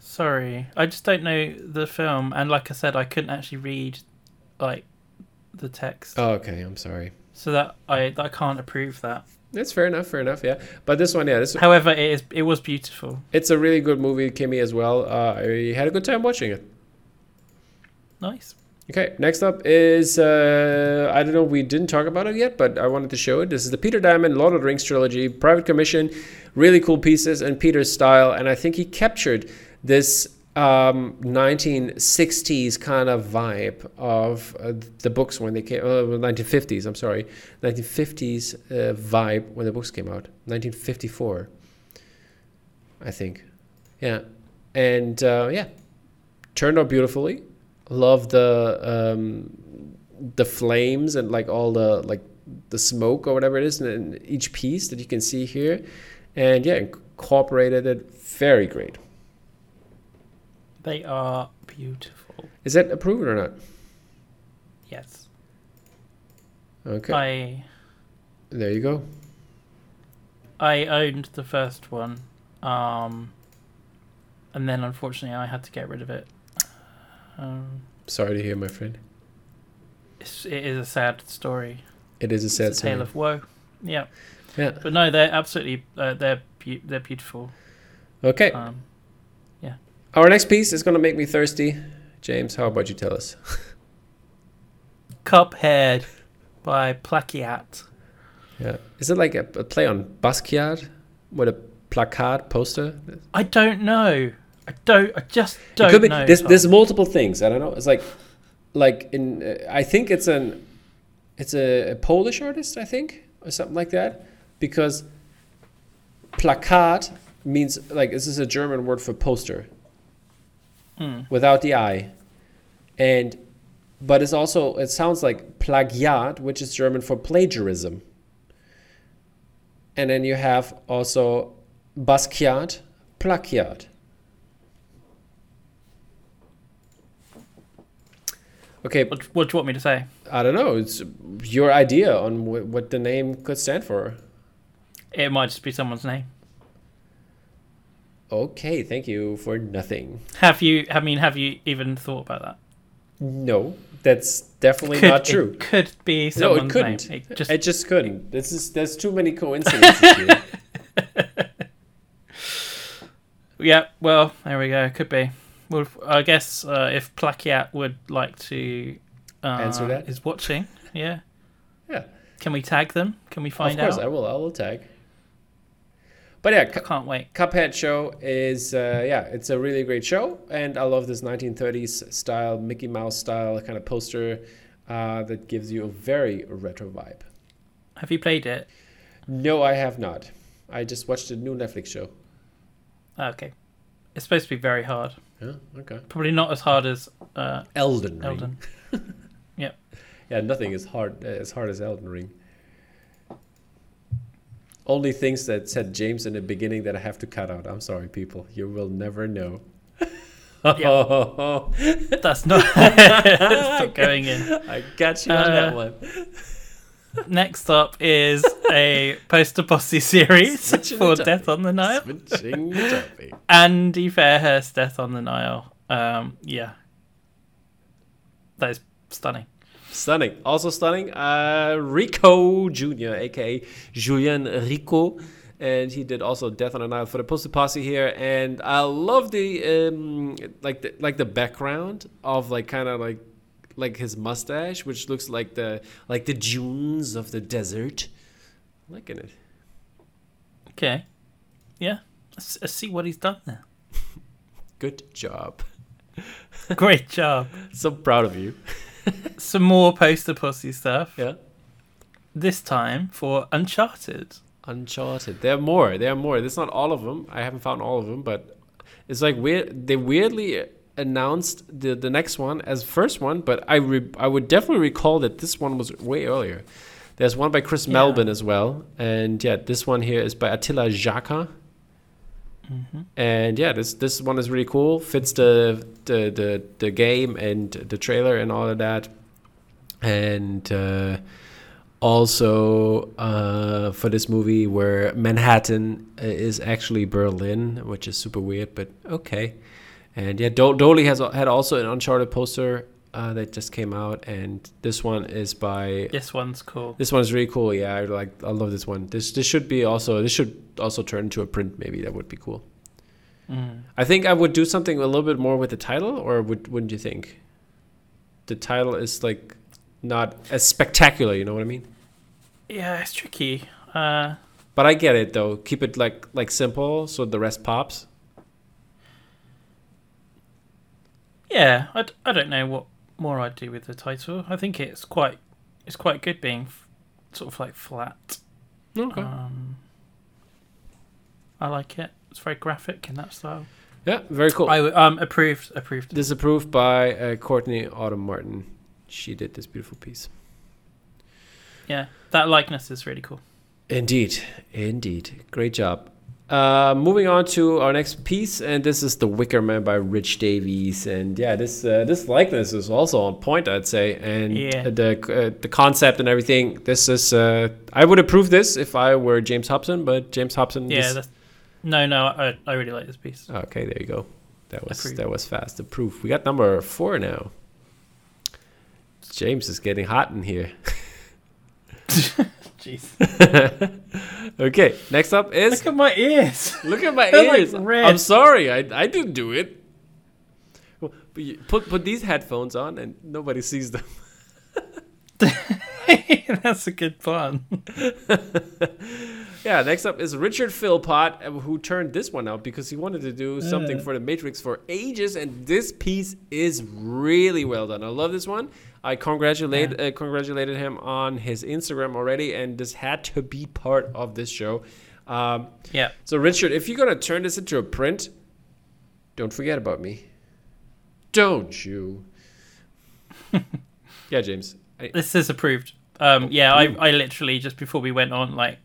Sorry, I just don't know the film, and like I said, I couldn't actually read like the text, Oh, okay. I'm sorry. so that I I can't approve that. That's fair enough. Fair enough. Yeah. But this one, yeah, this However, it is it was beautiful. it's a really good movie, Kimi, as well. Uh, I had a good time watching it. Nice. Okay, next up is uh, I don't know we didn't talk about it yet, but I wanted to show it. This is the Peter Diamond Lord of the Rings trilogy, private commission, really cool pieces and Peter's style, and I think he captured this um, 1960s kind of vibe of uh, the books when they came, uh, 1950s. I'm sorry, 1950s uh, vibe when the books came out, 1954, I think, yeah, and uh, yeah, turned out beautifully. Love the um, the flames and like all the like the smoke or whatever it is in in each piece that you can see here. And yeah incorporated it. Very great They are beautiful. is that approved or not Yes. okay I there you go I owned the first one, um, and then unfortunately I had to get rid of it. Um, sorry to hear my friend it's, it is a sad story. it is a sad it's a tale story of woe. Yeah, yeah but no, they're absolutely uh, they're beau- they're beautiful. okay Um, our next piece is gonna make me thirsty james how about you tell us Cuphead by Plakiat. yeah is it like a, a play on basquiat with a placard poster I don't know. I don't. I just don't it could be know. there's, Tom. there's multiple things i don't know it's like like in uh, i think it's an it's a, a polish artist i think or something like that because placard means like this is a german word for poster Hmm. without the i and but it's also it sounds like plagiat which is german for plagiarism and then you have also basquiat plagiat Okay, What, what do you want me to say? I don't know. It's your idea on wh- what the name could stand for. It might just be someone's name. Okay, thank you for nothing. Have you? I mean, have you even thought about that? No, that's definitely Could- not true. It could be No, it couldn't. name. It just It just couldn't. This is there's too many coincidences here. Yeah, well, there we go. Could be. Well, I guess uh, if Plakiat would like to uh, Answer that? is watching, yeah. Yeah. Can we tag them? Can we find out? of course, out? I will. I will tag. But yeah, I can't wait. Cuphead show is uh, yeah, it's a really great show, and I love this 1930s style, Mickey Mouse style kind of poster uh, that gives you a very retro vibe. Have you played it? No, I have not. I just watched a new Netflix show. Okay. It's supposed to be very hard. Yeah, okay. Probably not as hard as uh, Elden Ring. Elden. yep. Yeah, nothing is hard as hard as Elden Ring. Only things that said James in the beginning that I have to cut out. I'm sorry, people. You will never know. That's not, that's not going in. I got you on that Uh, one. Next up is a poster posse series Switching for. Death on the Nile. The. Andy Fairhurst, Death on the Nile. Um, yeah. That is stunning. Stunning. Also stunning. Uh, Rico Jr., aka Julian Rico. And he did also Death on the Nile for the Poster Posse here. And I love the um like the like the background of like kind of like like his mustache, which looks like the like the dunes of the desert. Liking it. Okay. Yeah. Let's, let's see what he's done there. Good job. Great job. So proud of you. Some more poster posse stuff. Yeah. This time for Uncharted. Uncharted. There are more. There are more. There's not all of them. I haven't found all of them, but it's like weird. They weirdly announced the the next one as first one, but I re- I would definitely recall that this one was way earlier. There's one by Chris Yeah. Melvin as well, and yeah, this one here is by Attila Jaka. Mm-hmm. And yeah, this this one is really cool. Fits the the the, the game and the trailer and all of that. And uh, also uh, for this movie where Manhattan uh, is actually Berlin, which is super weird, but okay. And yeah, Do- Dolly has had also an Uncharted poster uh, that just came out, and this one is by This one's cool. this one is really cool. Yeah, I like. I love this one. This this should be also. This should also turn into a print. Maybe that would be cool. Mm. I think I would do something a little bit more with the title, or would wouldn't you think? The title is like not as spectacular. You know what I mean? Yeah, it's tricky. Uh, But I get it though. Keep it like like simple, so the rest pops. yeah, I, d- I don't know what more I'd do with the title. I think it's quite it's quite good being f- sort of like flat. Okay. Um, I like it. It's very graphic in that style. yeah, very cool. I um approved approved. this is approved by uh, Courtney Autumn Martin. She did this beautiful piece. Yeah, that likeness is really cool. Indeed, indeed. Great job. Uh, moving on to our next piece, and this is The Wicker Man by Rich Davies, and yeah, this uh, this likeness is also on point, I'd say, and Yeah. the uh, the concept and everything. This is uh, I would approve this if I were James Hobson, but James Hobson. Yeah, this- no, no, I I really like this piece. okay, there you go. That was Approved. that was fast. Approved. We got number four now. James is getting hot in here. Jeez, Okay, next up is look at my ears. Look at my like, ears. red. I'm sorry. I, I didn't do it. Well, put put these headphones on and nobody sees them. That's a good plan. Yeah. Next up is Richard Philpott, uh, who turned this one out because he wanted to do something for the Matrix for ages, and this piece is really well done. I love this one. I congratulate uh, congratulated him on his Instagram already, and this had to be part of this show. Um, Yeah, So, Richard, if you're going to turn this into a print, don't forget about me. Don't you? yeah, James. I, this is approved. Um, yeah, I I literally just before we went on like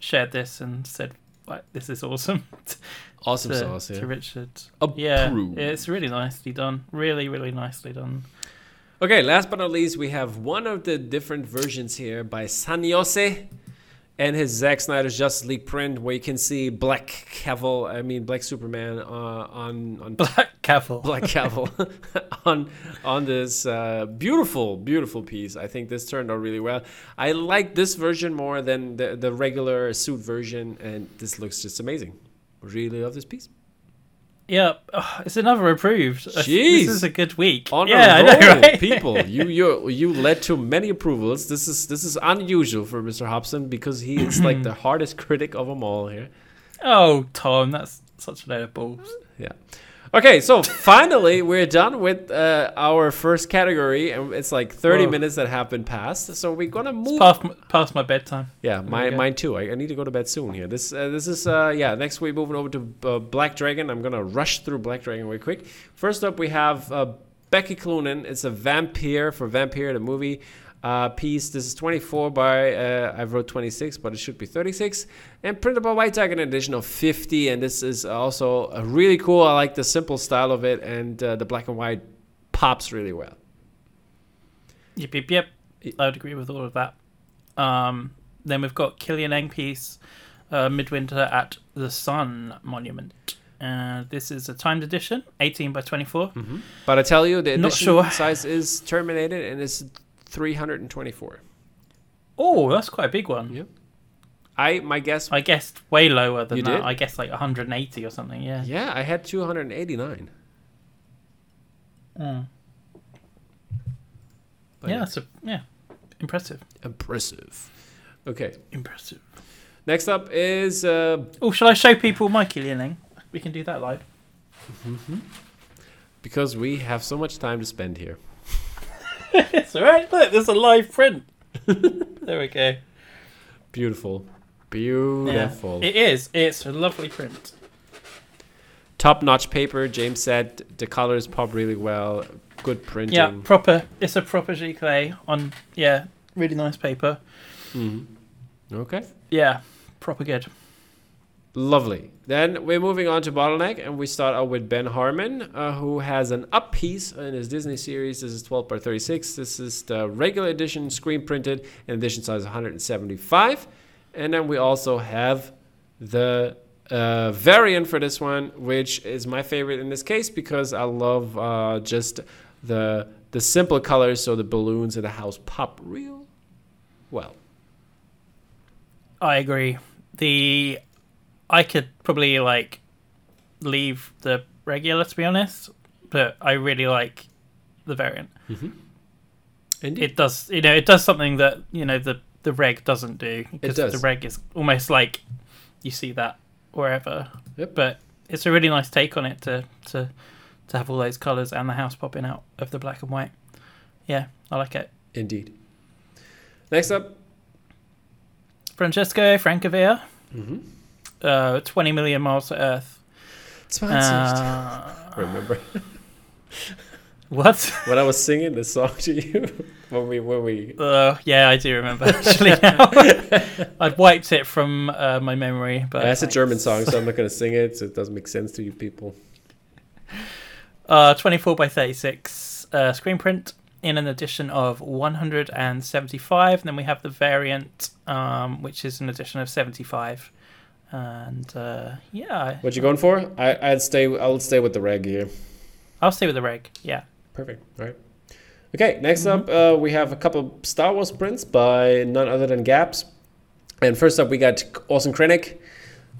shared this and said like this is awesome awesome to, sauce, to. Richard. Approved. Yeah, it's really nicely done. Really, really nicely done. Okay, last but not least, we have one of the different versions here by Sanyose and his Zack Snyder's Justice League print, where you can see Black Cavill, I mean Black Superman, uh, on on Black Cavill. Black Cavill on on this uh, beautiful, beautiful piece. I think this turned out really well. I like this version more than the the regular suit version, and this looks just amazing. Really love this piece. Yeah, oh, it's another approved. Jeez. This is a good week. On yeah, a I know, right? people. You you you led to many approvals. This is this is unusual for Mr. Hobson because he is like the hardest critic of them all here. Oh, Tom, that's such a load of balls. Yeah. Okay, so finally we're done with uh, our first category, and it's like 30 Whoa. minutes that have been passed. So we're gonna move. Past, past my bedtime. Yeah, my, mine too. I, I need to go to bed soon here. This uh, this is uh, yeah. Next we're moving over to uh, Black Dragon. I'm gonna rush through Black Dragon real quick. First up, we have uh, Becky Cloonan. It's a vampire for Vampire the movie uh, piece. This is 24 by uh, I wrote 26, but it should be 36, and printed by White Tiger, an edition of 50. And this is also really cool. I like the simple style of it, and uh, the black and white pops really well. Yep, yep, yep. I would agree with all of that. Um, then we've got Killian Eng piece, uh, Midwinter at the Sun Monument. Uh, this is a timed edition, 18 by 24. But I tell you, the Not edition sure. size is terminated, and it's 324. Oh, that's quite a big one. Yeah. I my guess. I guessed way lower than You that. did? I guessed like 180 or something. Yeah. Yeah, I had 289. Mm. But Yeah, that's a, yeah, impressive. impressive. Okay, Impressive. next up is uh, Oh, shall I show people my Killian Eng? We can do that live. because we have so much time to spend here. It's all right. Look, there's a live print. there we go. Beautiful, Yeah. beautiful. It is. It's a lovely print. Top-notch paper. James said the colors pop really well. Good printing. Yeah, proper. It's a proper giclée on. Yeah, really nice paper. Mhm. Okay. Yeah, proper good. Lovely. Then we're moving on to Bottleneck, and we start out with Ben Harmon, uh, who has an up piece in his Disney series. This is 12 by 36. This is the regular edition, screen printed, and edition size 175. And then we also have the uh, variant for this one, which is my favorite in this case because I love uh, just the the simple colors, so the balloons in the house pop real well. I agree. The I could probably like leave the regular to be honest, but I really like the variant. Indeed. It does, you know, it does something that you know the the reg doesn't do because does. the reg is almost like you see that wherever. Yep. But it's a really nice take on it to to to have all those colors and the house popping out of the black and white. Yeah, I like it. Indeed. Next up, Francesco Francavilla, mm-hmm. Uh, 20 million miles to Earth. Uh, Remember what? when I was singing the song to you when we when we Uh, yeah, I do remember actually now. I'd wiped it from uh, my memory, but that's a German song, so I'm not gonna sing it, so it doesn't make sense to you people. Uh, 24 by 36 uh, screen print in an edition of 175. And then we have the variant, um, which is an edition of 75. And uh, yeah, What you going for? I I'd stay. I'll stay with the reg here. I'll stay with the reg. Yeah. Perfect. All right. Okay. Next up, uh, we have a couple Star Wars prints by none other than Gabz. And first up, we got Orson Krennic,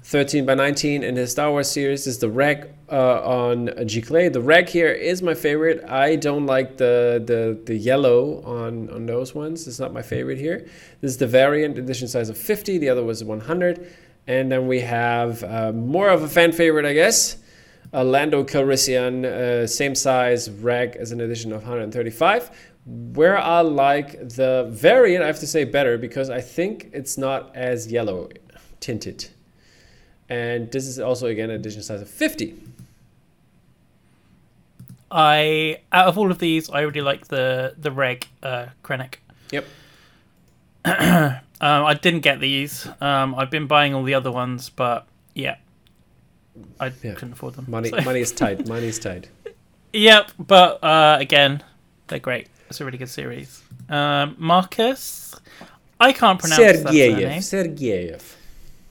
13 by 19 in his Star Wars series. This is the reg uh, on Giclée. The reg here is my favorite. I don't like the, the, the yellow on, on those ones. It's not my favorite here. This is the variant edition size of 50. The other was 100. And then we have uh, more of a fan favorite, I guess. A Lando Calrissian, uh, same size reg as an edition of 135. Where I like the variant, I have to say better because I think it's not as yellow tinted. And this is also again an edition size of 50. I out of all of these, I really like the the reg uh, Krennic. Yep. Um, I didn't get these. Um, I've been buying all the other ones, but yeah, I Yeah. couldn't afford them. Money, so- money is tight. Money is tight. Yep, but uh, again, they're great. It's a really good series. Um, Marcus, I can't pronounce that Sergeyev. Sergeyev.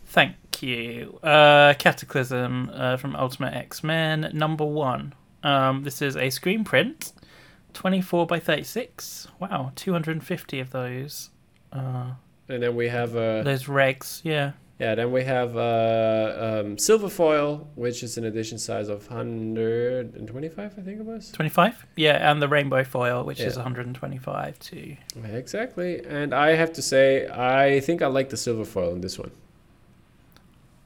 Thank you. Uh, Cataclysm uh, from Ultimate X Men number one. Um, this is a screen print, 24 by 36. Wow, 250 of those. Uh, And then we have uh, those regs, yeah. yeah. Then we have uh, um, silver foil, which is an edition size of 125, I think it was. 25? Yeah, and the rainbow foil, which is 125 too. Exactly. And I have to say, I think I like the silver foil in this one.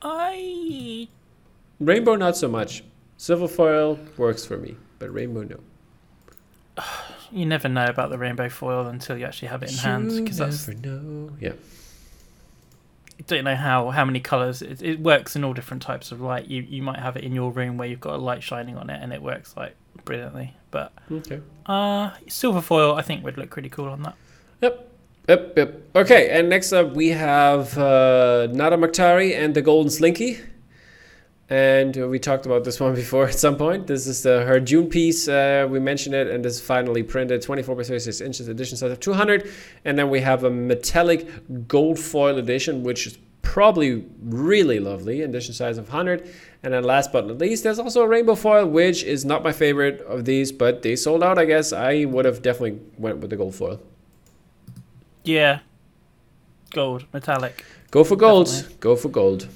I Rainbow, not so much. Silver foil works for me, but rainbow, no. you never know about the rainbow foil until you actually have it in hand because that's know. Yeah. you don't know how how many colors it, it works in all different types of light. You you might have it in your room where you've got a light shining on it and it works like brilliantly. But Okay. uh, silver foil I think would look pretty cool on that. Yep. Yep, yep. Okay, and next up we have uh, Nada Makhtari and the Golden Slinky. And we talked about this one before at some point. This is the, her June piece. Uh, we mentioned it, and this is finally printed 24 by 36 inches edition size of 200. And then we have a metallic gold foil edition, which is probably really lovely, edition size of 100. And then last but not least, there's also a rainbow foil, which is not my favorite of these, but they sold out, I guess. I would have definitely went with the gold foil. Yeah, gold metallic Go for gold. Definitely. Go for gold.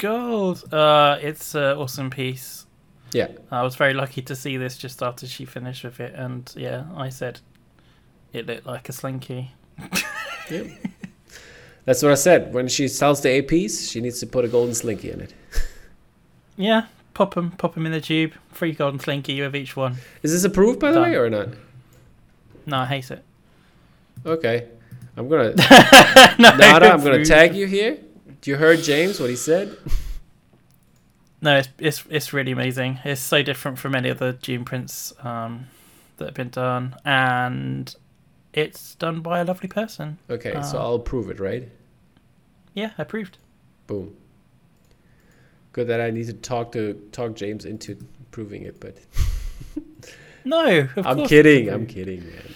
Gold. Uh, it's an awesome piece. Yeah. I was very lucky to see this just after she finished with it, and yeah, I said it looked like a slinky. yeah. That's what I said. When she sells the APs, she needs to put a golden slinky in it. Yeah, pop them, pop them in the tube. Free golden slinky you with each one. Is this approved, by the Done. way, or not? No, I hate it. Okay. I'm gonna no, Nada. I'm gonna tag you here. Do you heard James what he said. No, it's, it's it's really amazing. It's so different from any other June prints um, that have been done, and it's done by a lovely person. Okay, so Uh. I'll approve it, right? Yeah, approved. Boom. Good that I need to talk to talk James into approving it, but No, of I'm kidding. I'm kidding, man.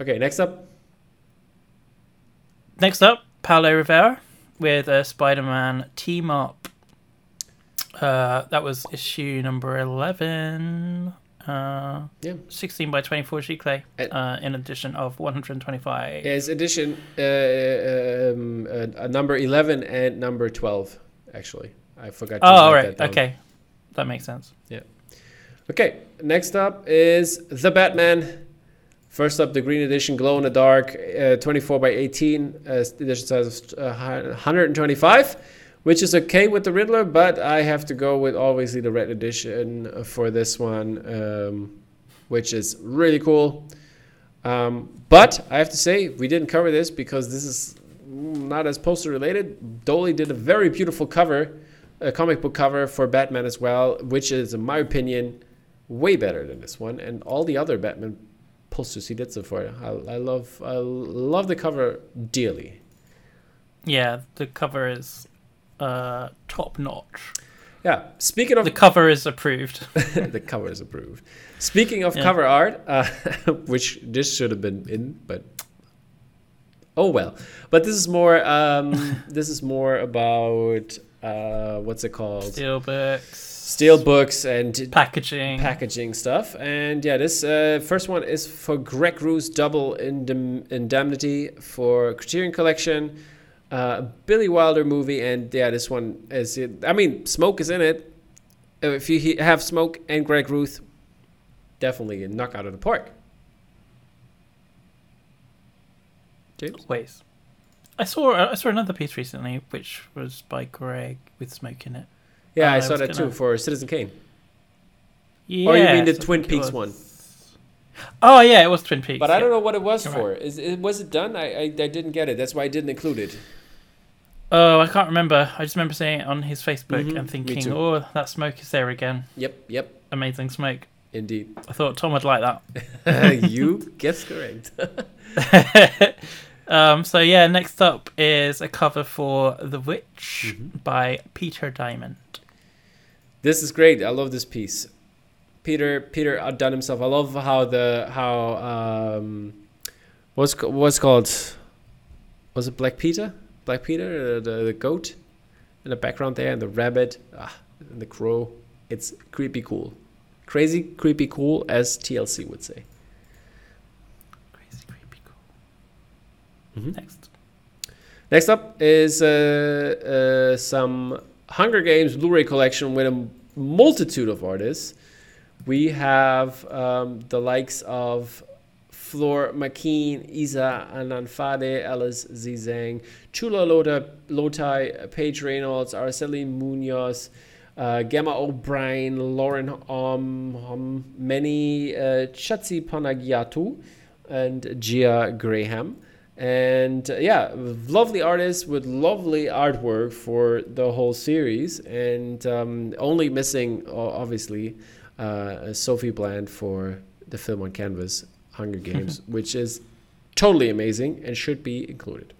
Okay, next up. Next up, Paolo Rivera with a Spider-Man team up. Uh, that was issue number eleven. Uh, Yeah. 16 by 24 giclée, Uh, uh, in addition of 125. Is addition uh, um, uh, uh, number 11 and number 12, actually. I forgot to oh, all right. that down. Okay. That makes sense. Yeah okay, next up is The Batman. First up, the Green Edition Glow in the Dark, uh, 24 by 18, uh, edition size of uh, 125, which is okay with the Riddler, but I have to go with obviously the Red Edition for this one, um, which is really cool. Um, but I have to say, we didn't cover this because this is not as poster related. Dolly did a very beautiful cover, a comic book cover for Batman as well, which is, in my opinion, way better than this one and all the other Batman did so far. I, I love I love the cover dearly. Yeah, the cover is uh, top notch. Yeah. Speaking of The cover is approved. the cover is approved. Speaking of Yeah. cover art, uh, which this should have been in, but oh well. But this is more. Um, this is more about uh, what's it called? Steel books, Steel books and packaging. packaging stuff. And yeah, this uh, first one is for Greg Ruth's Double Indem- Indemnity for Criterion Collection, uh, Billy Wilder movie, and yeah, this one is i mean, Smoke is in it. If you have Smoke and Greg Ruth, definitely a knock out of the park. James? Ways. I saw I saw another piece recently, which was by Greg with smoke in it. Yeah, Oh, I saw that too gonna- for Citizen Kane. Yeah, Or you mean the Twin Peaks was. one? Oh yeah, it was Twin Peaks. But I yeah. don't know what it was You're for. Is it, was it done? I, I I didn't get it. That's why I didn't include it. Oh, I can't remember. I just remember seeing it on his Facebook Mhm, and thinking, "Oh, that smoke is there again. Yep, yep, Amazing smoke." indeed. I thought Tom would like that. you guessed correct. um, so yeah, next up is a cover for The Witch Mhm. by Peter Diamond. This is great. I love this piece. Peter Peter outdone himself. I love how the how um, what's what's called was it Black Peter? Black Peter, uh, the the goat in the background there, and the rabbit, ah, and the crow. It's creepy cool, crazy creepy cool, as TLC would say. Crazy, creepy, Mhm. Next. Next up is uh, uh, some Hunger Games Blu-ray collection with a multitude of artists. We have um, the likes of Flor McKean, Isa Ananfade, Alice Zizang, Chula Lota, Lotai, Paige Reynolds, Araceli Munoz, uh, Gemma O'Brien, Lauren Om, um, Many, uh, Chatsi Panagiatou, and Gia Graham. And uh, yeah, lovely artists with lovely artwork for the whole series, and um, only missing, obviously, uh, Sophie Bland for the film on canvas, Hunger Games, which is totally amazing and should be included.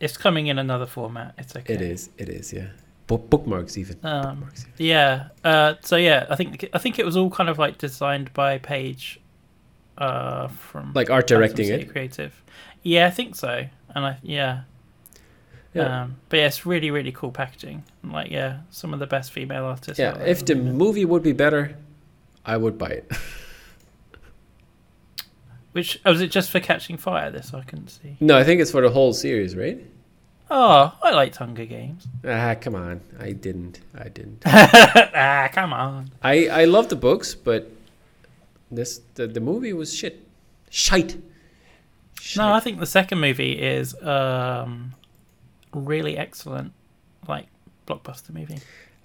It's coming in another format. It's okay. It is, it is, yeah. Bookmarks even. Um, Bookmarks even. yeah. Uh, so yeah, I think I think it was all kind of like designed by Paige, uh, from Like art directing it. Creative. Yeah, I think so. And I yeah. Yeah. Um, but yeah, it's really really cool packaging. Like yeah, some of the best female artists. Yeah, if the moment. movie would be better, I would buy it. which oh, was it just for Catching Fire? This I couldn't see. no, I think it's for the whole series, right? Oh, I liked Hunger Games. Ah, come on. I didn't. I didn't. ah, come on. I I love the books, but this the, the movie was shit. Shite. No, I think the second movie is um, really excellent, like blockbuster movie.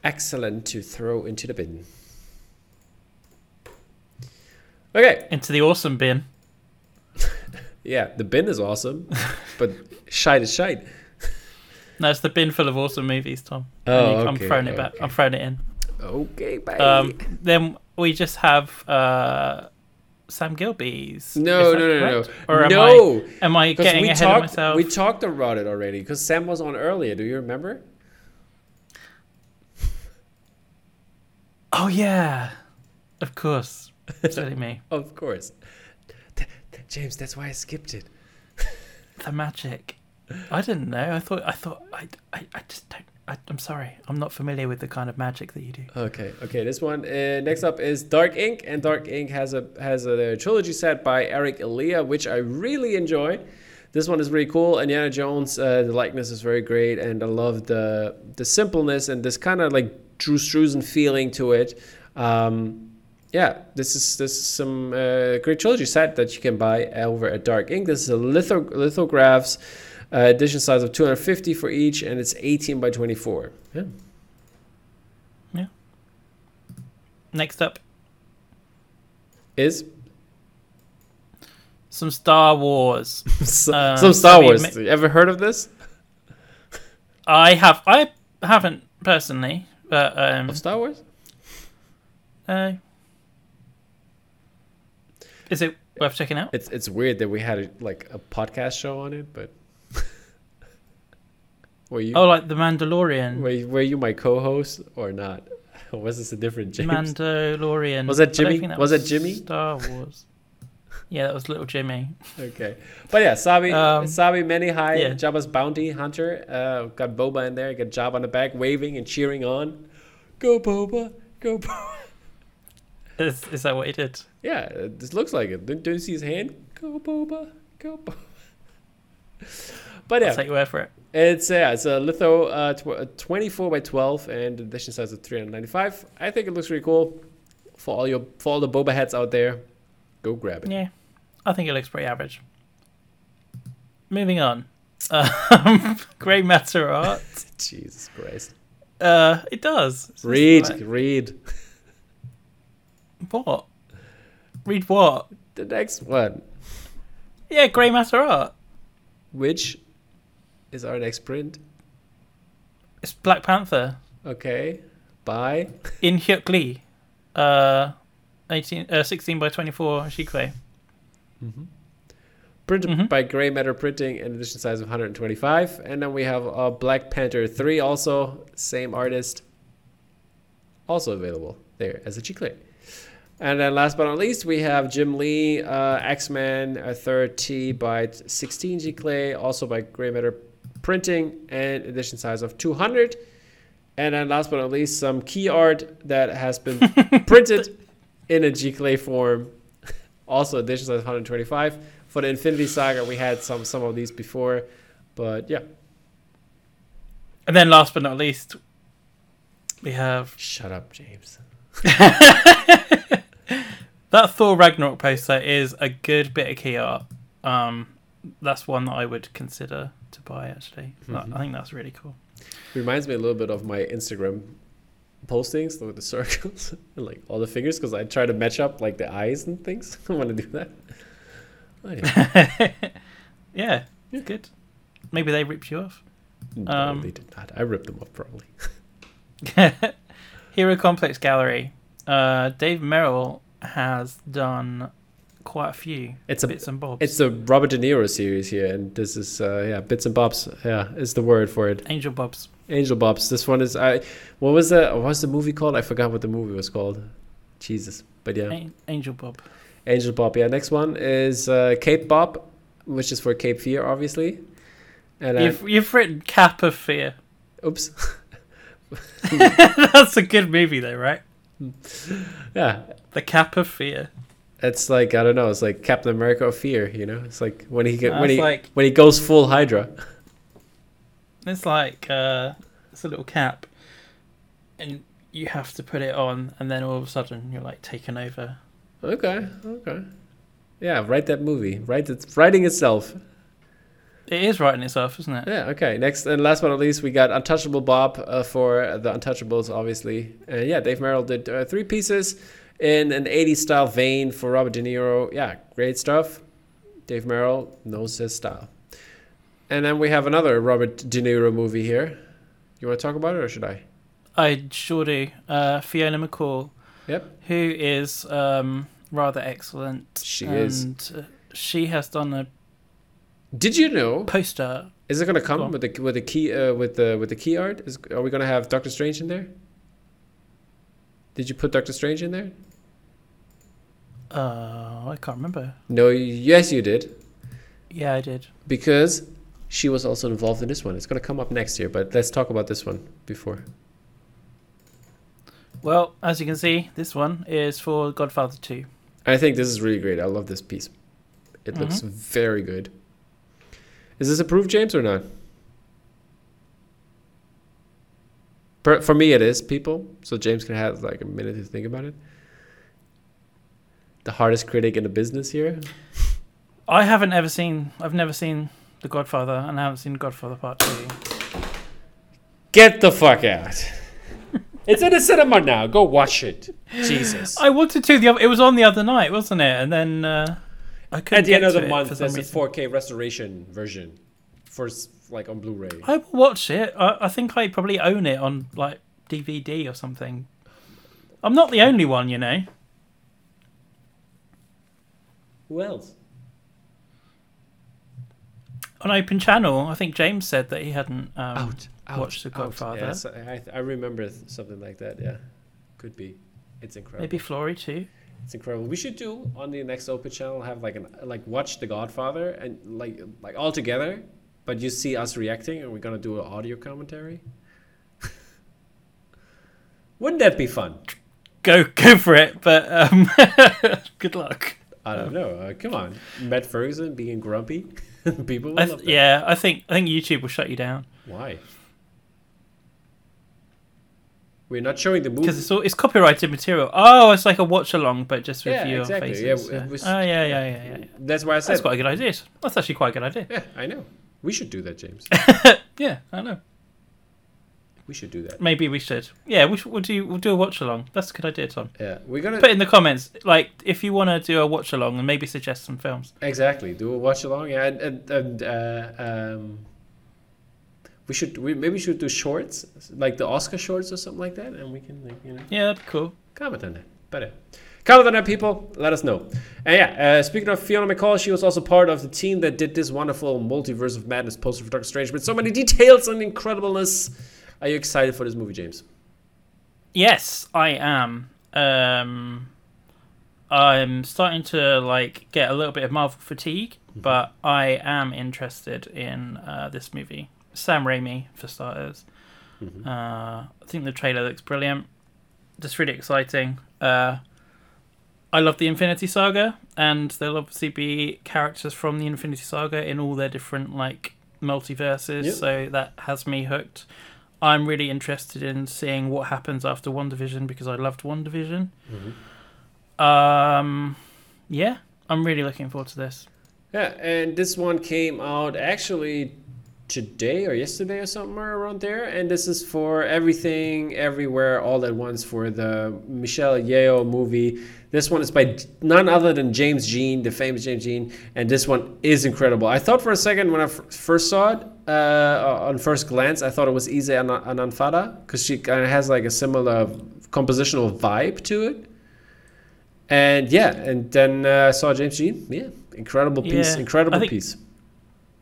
excellent to throw into the bin. Okay, Into the awesome bin. yeah, the bin is awesome, but shite is shite. No, it's the bin full of awesome movies, Tom. Oh, And I'm okay, throwing it back. okay. I'm throwing it in. Okay, bye. Um, then we just have uh, Sam Gilby's. no, no, no, no, correct? no. Or am no, I am I getting we ahead talked. of myself? We talked about it already because Sam was on earlier. Do you remember? oh yeah, of course. Silly me. Of course. Th- th- James, that's why I skipped it. The magic. I didn't know. I thought. I thought. I. I, I just don't. I, I'm sorry. I'm not familiar with the kind of magic that you do. Okay, okay. This one uh, next up is Dark Ink, and Dark Ink has a has a trilogy set by Eric Elia, which I really enjoy. This one is really cool. Indiana Jones, uh, the likeness is very great, and I love the the simpleness and this kind of like Drew Struzan feeling to it. Um, yeah, this is this is some uh, great trilogy set that you can buy over at Dark Ink. This is a litho lithographs. Uh, edition size of 250 for each, and it's 18 by 24. Yeah. Yeah. Next up, Is some Star Wars. S- Uh, Some Star Wars. ma- you ever heard of this? I have. I haven't personally, but um, Of Star Wars? uh, is it worth checking out? It's it's weird that we had a, like a podcast show on it, but were you Oh, like the Mandalorian. were, you- were you my co-host or not? Or was this a different James? Mandalorian. Was that Jimmy? think Was that Jimmy? Star Wars. yeah, that was little Jimmy. Okay, but yeah, Sabi Um, Sabi Many High yeah. Jabba's bounty hunter. Uh, got Boba in there. Got Jabba on the back, waving and cheering on. Go Boba, go Boba. Is, is that what he did? Yeah, this looks like it. Don't, don't you see his hand? Go Boba, go Boba. But yeah, I'll take your word for it. It's yeah, it's a litho uh, tw- uh, 24 by 12 and edition size of 395. I think it looks really cool. For all your for all the boba heads out there, go grab it. Yeah, I think it looks pretty average. Moving on. Um, Grey matter art. Jesus Christ. Uh, it does. It's Read, like- read what? Read what? the next one, Yeah, grey matter art. which is our next print. It's Black Panther Okay, By? in Hyuk Lee. Uh, 18, uh, 16 by 24 Giclée. Printed Mhm. Printed by Gray Matter Printing and edition size of 125. And then we have uh, Black Panther 3 also, same artist, also available. there as a Giclée. And then last but not least, we have Jim Lee, uh, X-Men, a third T by 16 Giclée, also by Grey Matter Printing, and edition size of 200. And then last but not least, some key art that has been printed in a Giclée form, also edition size 125. For the Infinity Saga, we had some some of these before, but yeah. And then last but not least, we have Shut up, James. that Thor Ragnarok poster is a good bit of key art. Um, that's one that I would consider to buy. Actually, Mhm. I think that's really cool. Reminds me a little bit of my Instagram postings with the circles and like all the fingers because I try to match up like the eyes and things. I want to do that. Anyway, yeah, it's good. Maybe they ripped you off. no, Um, they did not. I ripped them off probably. Hero Complex Gallery. Uh, Dave Merrill has done quite a few It's a bits and bobs. it's the Robert De Niro series here, and this is uh, yeah bits and bobs. Yeah, is the word for it. Angel Bobs. Angel Bobs. This one is I. What was the what was the movie called? I forgot what the movie was called. Jesus, but yeah, An- Angel Bob. Angel Bob. Yeah, next one is uh, Cape Bob, which is for Cape Fear, obviously. And uh, You've you've written Cap of Fear. oops, That's a good movie though, right? yeah, The Cap of Fear. It's like I don't know. It's like Captain America of Fear. You know, it's like when he get, when he like when he goes full Hydra. it's like uh, it's a little cap, and you have to put it on, and then all of a sudden you're like taken over. Okay, okay. Yeah, write that movie. Write it, writing itself. It is writing itself, isn't it? Yeah, okay. Next and last but not least, we got Untouchable Bob uh, for the Untouchables, obviously. And yeah, Dave Merrill did uh, three pieces in an 80s style vein for Robert De Niro. Yeah, great stuff. Dave Merrill knows his style. And then we have another Robert De Niro movie here. You want to talk about it or should I? I sure do. Uh, Fiona McCall, Yep. who is um, rather excellent. She and, is. Uh, she has done a Did you know? poster. Is it gonna come on. with the with the key uh, with the with the key art? Is are we gonna have Doctor Strange in there? Did you put Doctor Strange in there? Uh, I can't remember. No. Yes, you did. Yeah, I did. because she was also involved in this one. It's going to come up next year, but let's talk about this one before. Well, as you can see, this one is for Godfather 2. I think this is really great. I love this piece. It looks very good. Is this approved, James, or not? Per, for me, it is, people. So James can have like a minute to think about it. The hardest critic in the business here. I haven't ever seen, I've never seen The Godfather, and I haven't seen Godfather Part 2. Get the fuck out. it's in the cinema now. Go watch it. Jesus. I wanted to, the other, it was on the other night, wasn't it? And then uh, I couldn't At the end of the month, there's some a 4K restoration version for like on Blu-ray. I will watch it. I, I think I probably own it on like DVD or something. I'm not the only one, you know. Who else? On Open Channel, I think James said that he hadn't um, out, out, watched The out. Godfather. Yes, I, I remember something like that. Yeah, could be. It's incredible. maybe Flory too. It's incredible. We should do on the next Open channel have like an like watch The Godfather and like like all together, but you see us reacting, and we're gonna do an audio commentary. Wouldn't that be fun? Go go for it, but um, good luck. I don't know. Uh, come on, Matt Ferguson being grumpy. People will I love th- that. yeah, I think I think YouTube will shut you down Why? We're not showing the movie. because it's all it's copyrighted material. Oh, it's like a watch along, but just with Yeah, your exactly. faces. Yeah, Yeah, was- oh yeah, yeah, yeah, yeah. yeah. That's why I said. That's quite a good idea. That's actually quite a good idea. Yeah, I know. We should do that, James. Yeah, I know. we should do that. Maybe we should. Yeah, we should, we'll do we'll do a watch along. That's a good idea, Tom. Yeah, we're gonna Put in the comments like if you want to do a watch along and maybe suggest some films. exactly do a watch along. Yeah, and, and, and uh, um, we should we maybe we should do shorts like the Oscar shorts or something like that, and we can like you know Yeah, that'd be cool. comment on that. Better. Comment on that, people. Let us know. And yeah, uh, speaking of Fiona McCall, she was also part of the team that did this wonderful Multiverse of Madness poster for Doctor Strange with so many details and incredibleness. Are you excited for this movie, James? Yes, I am. Um, I'm starting to like get a little bit of Marvel fatigue, but I am interested in uh, this movie. Sam Raimi, for starters. Mhm. Uh, I think the trailer looks brilliant. Just really exciting. Uh, I love the Infinity Saga, and there'll obviously be characters from the Infinity Saga in all their different like multiverses. Yep. So that has me hooked. I'm really interested in seeing what happens after WandaVision because I loved WandaVision. Um, yeah, I'm really looking forward to this. Yeah, and this one came out actually today or yesterday or somewhere around there. And this is for Everything, Everywhere, All at Once for the Michelle Yeoh movie. This one is by none other than James Jean, the famous James Jean, and this one is incredible. I thought for a second when I f- first saw it, uh, on first glance, I thought it was Ise An- Ananphada because she kind of has like a similar compositional vibe to it. And yeah, and then uh, I saw James Jean. Yeah, incredible piece, Yeah, incredible think- piece.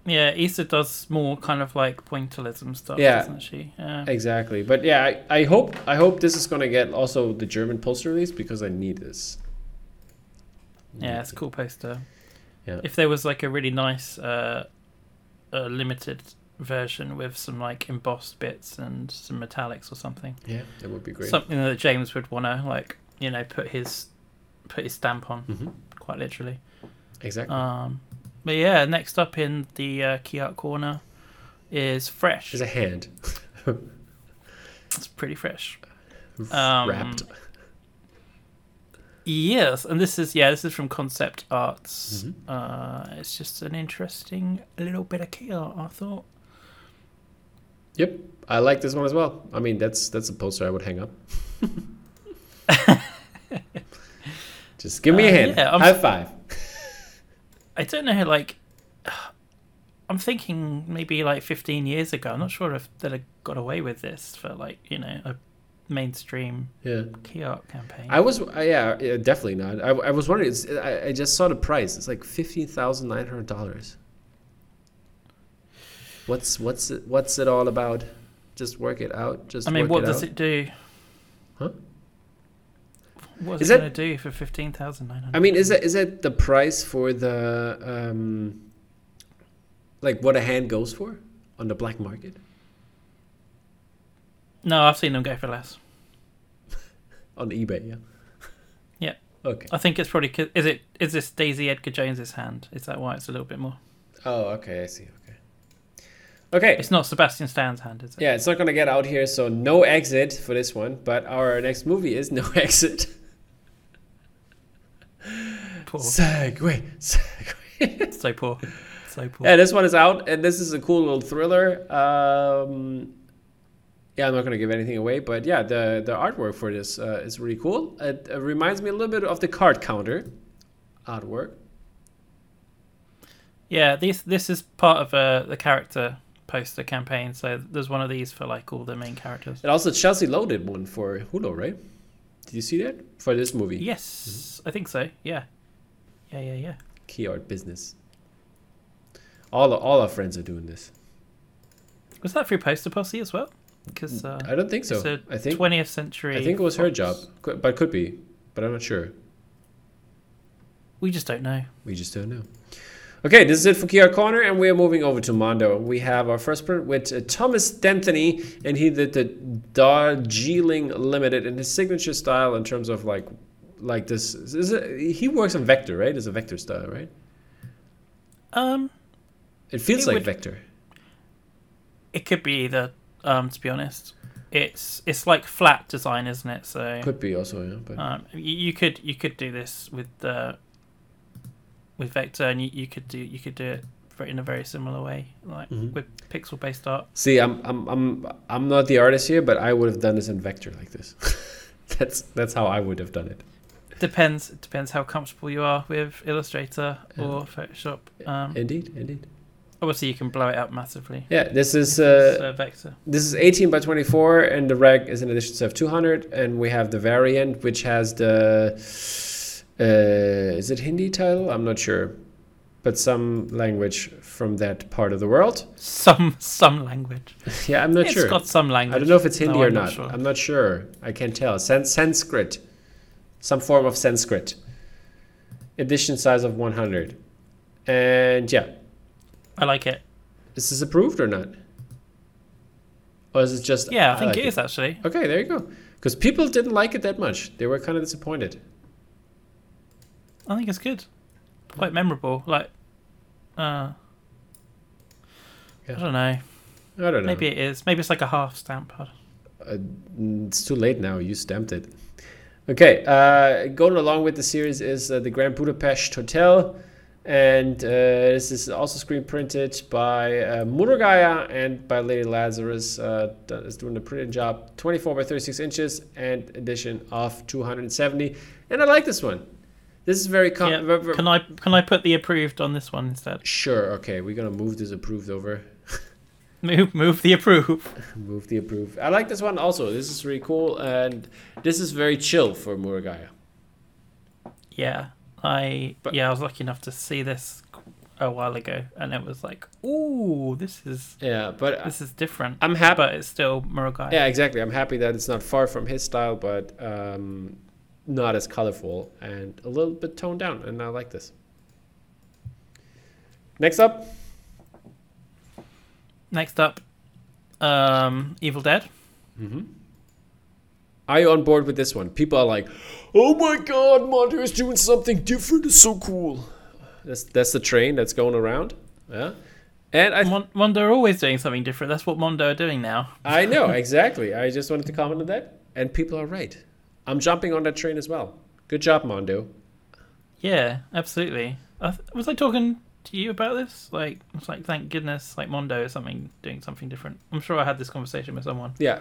Yeah, Issa does more kind of like pointillism stuff, Yeah. doesn't she? Yeah. Exactly, but yeah, I, I hope I hope this is gonna get also the German poster release because I need this. Yeah, it's a cool poster. Yeah. If there was like a really nice uh, uh, limited version with some like embossed bits and some metallics or something, Yeah, that would be great. something that James would want to like, you know, put his put his stamp on, hmm quite literally. Exactly. Um, but yeah, next up in the uh, key art corner is fresh. There's a hand It's pretty fresh. Um, wrapped. Yes, and this is yeah, this is from Concept Arts. Mhm. Uh, it's just an interesting little bit of key art, I thought. Yep, I like this one as well. I mean, that's that's a poster I would hang up. Just give me a Uh, hand. yeah, I'm- High five. I don't know, like, I'm thinking maybe like 15 years ago. I'm not sure if they'd have got away with this for like you know a mainstream Yeah. key art campaign. I was, uh, yeah, yeah, definitely not. I, I was wondering. It's, I, I just saw the price. It's like fifteen thousand nine hundred dollars. What's what's it, what's it all about? Just work it out. Just I mean, what it does out. it do? Huh? What's Is it going to do for 15,900? I mean, is that is that the price for the um, like what a hand goes for on the black market No, I've seen them go for less. on eBay? Yeah. Yeah. Okay. I think it's probably is it is this Daisy Edgar Jones's hand? Is that why it's a little bit more? Oh, okay. I see. Okay. Okay. It's not Sebastian Stan's hand, is it? Yeah, it's not gonna get out here, so no exit for this one. But our next movie is no exit. Poor. Segway. Segway. So poor. So poor. yeah, this one is out, and this is a cool little thriller. Um, yeah, I'm not gonna give anything away, but yeah, the the artwork for this uh, is really cool. It, uh reminds me a little bit of the card counter artwork. Yeah, this this is part of uh, the character poster campaign. So there's one of these for like all the main characters. And also Chelsea loaded one for Hulu, right? Did you see that for this movie? Yes, I think so. Yeah, yeah, yeah, yeah. Key art business. All all our friends are doing this. Was that through Poster Posse as well? Because uh, I don't think so. it's a I think 20th century. I think it was her job, but could be, but I'm not sure. We just don't know. We just don't know. Okay, this is it for Kia Corner, and we are moving over to Mondo. We have our first print with uh, Thomas Danthony, and he did the Darjeeling Limited in his signature style in terms of like, like this. Is it, he works on vector, right? It's a vector style, right? Um, It feels It like would- vector. it could be either. Um, to be honest, it's it's like flat design, isn't it? So Could be also, yeah. But um, you, you could you could do this with the with vector, and you, you could do you could do it in a very similar way, like Mhm. with pixel based art. see, I'm I'm I'm I'm not the artist here, but I would have done this in vector like this. that's that's how I would have done it. Depends it depends how comfortable you are with Illustrator Yeah. or Photoshop. Um, Indeed, indeed. Obviously, you can blow it up massively. Yeah, this is It's, uh, uh, vector. This is 18 by 24, and the reg is an edition of 200, and we have the variant, which has the uh, is it Hindi title? I'm not sure, but some language from that part of the world. Some some language. yeah, I'm not It's sure. It's got some language. I don't know if it's Hindi No, or I'm not. sure. I'm not sure. I can't tell. San- Sanskrit. some form of Sanskrit. Edition size of 100. And yeah, I like it. is this approved or not? Or is it just. Yeah, I think like it is actually. Okay, there you go. Because people didn't like it that much. They were kind of disappointed. I think it's good. Quite memorable. Like, uh, Yeah. I don't know. I don't know. Maybe it is. Maybe it's like a half stamp. I Uh, it's too late now. You stamped it. Okay, uh, going along with the series is uh, the Grand Budapest Hotel, and uh, this is also screen printed by uh, Murugiah and by Lady Lazarus. Uh, is doing the printing job, 24 by 36 inches, and edition of 270. And I like this one. This is very com- Yeah. ver- ver- Can I can I put the approved on this one instead? sure. Okay, we're gonna move this approved over. Move move the approve. Move the approved. I like this one also. This is really cool, and this is very chill for Murugiah. Yeah, I But- yeah I was lucky enough to see this a while ago, and it was like, ooh, this is Yeah, but this is different. I'm happy. but it's still Murugiah. Yeah, exactly. I'm happy that it's not far from his style, but um, not as colorful and a little bit toned down, and I like this. Next up, Next up, um, Evil Dead. are you on board with this one? People are like, "Oh my God, Mondo is doing something different. It's so cool." That's that's the train that's going around. Yeah, and I Mon- Mondo are always doing something different. That's what Mondo are doing now. I know exactly. I just wanted to comment on that, and people are right. I'm jumping on that train as well. Good job, Mondo. Yeah, absolutely. I th- was I talking to you about this? Like, it's like, thank goodness, like Mondo is something doing something different. I'm sure I had this conversation with someone. Yeah,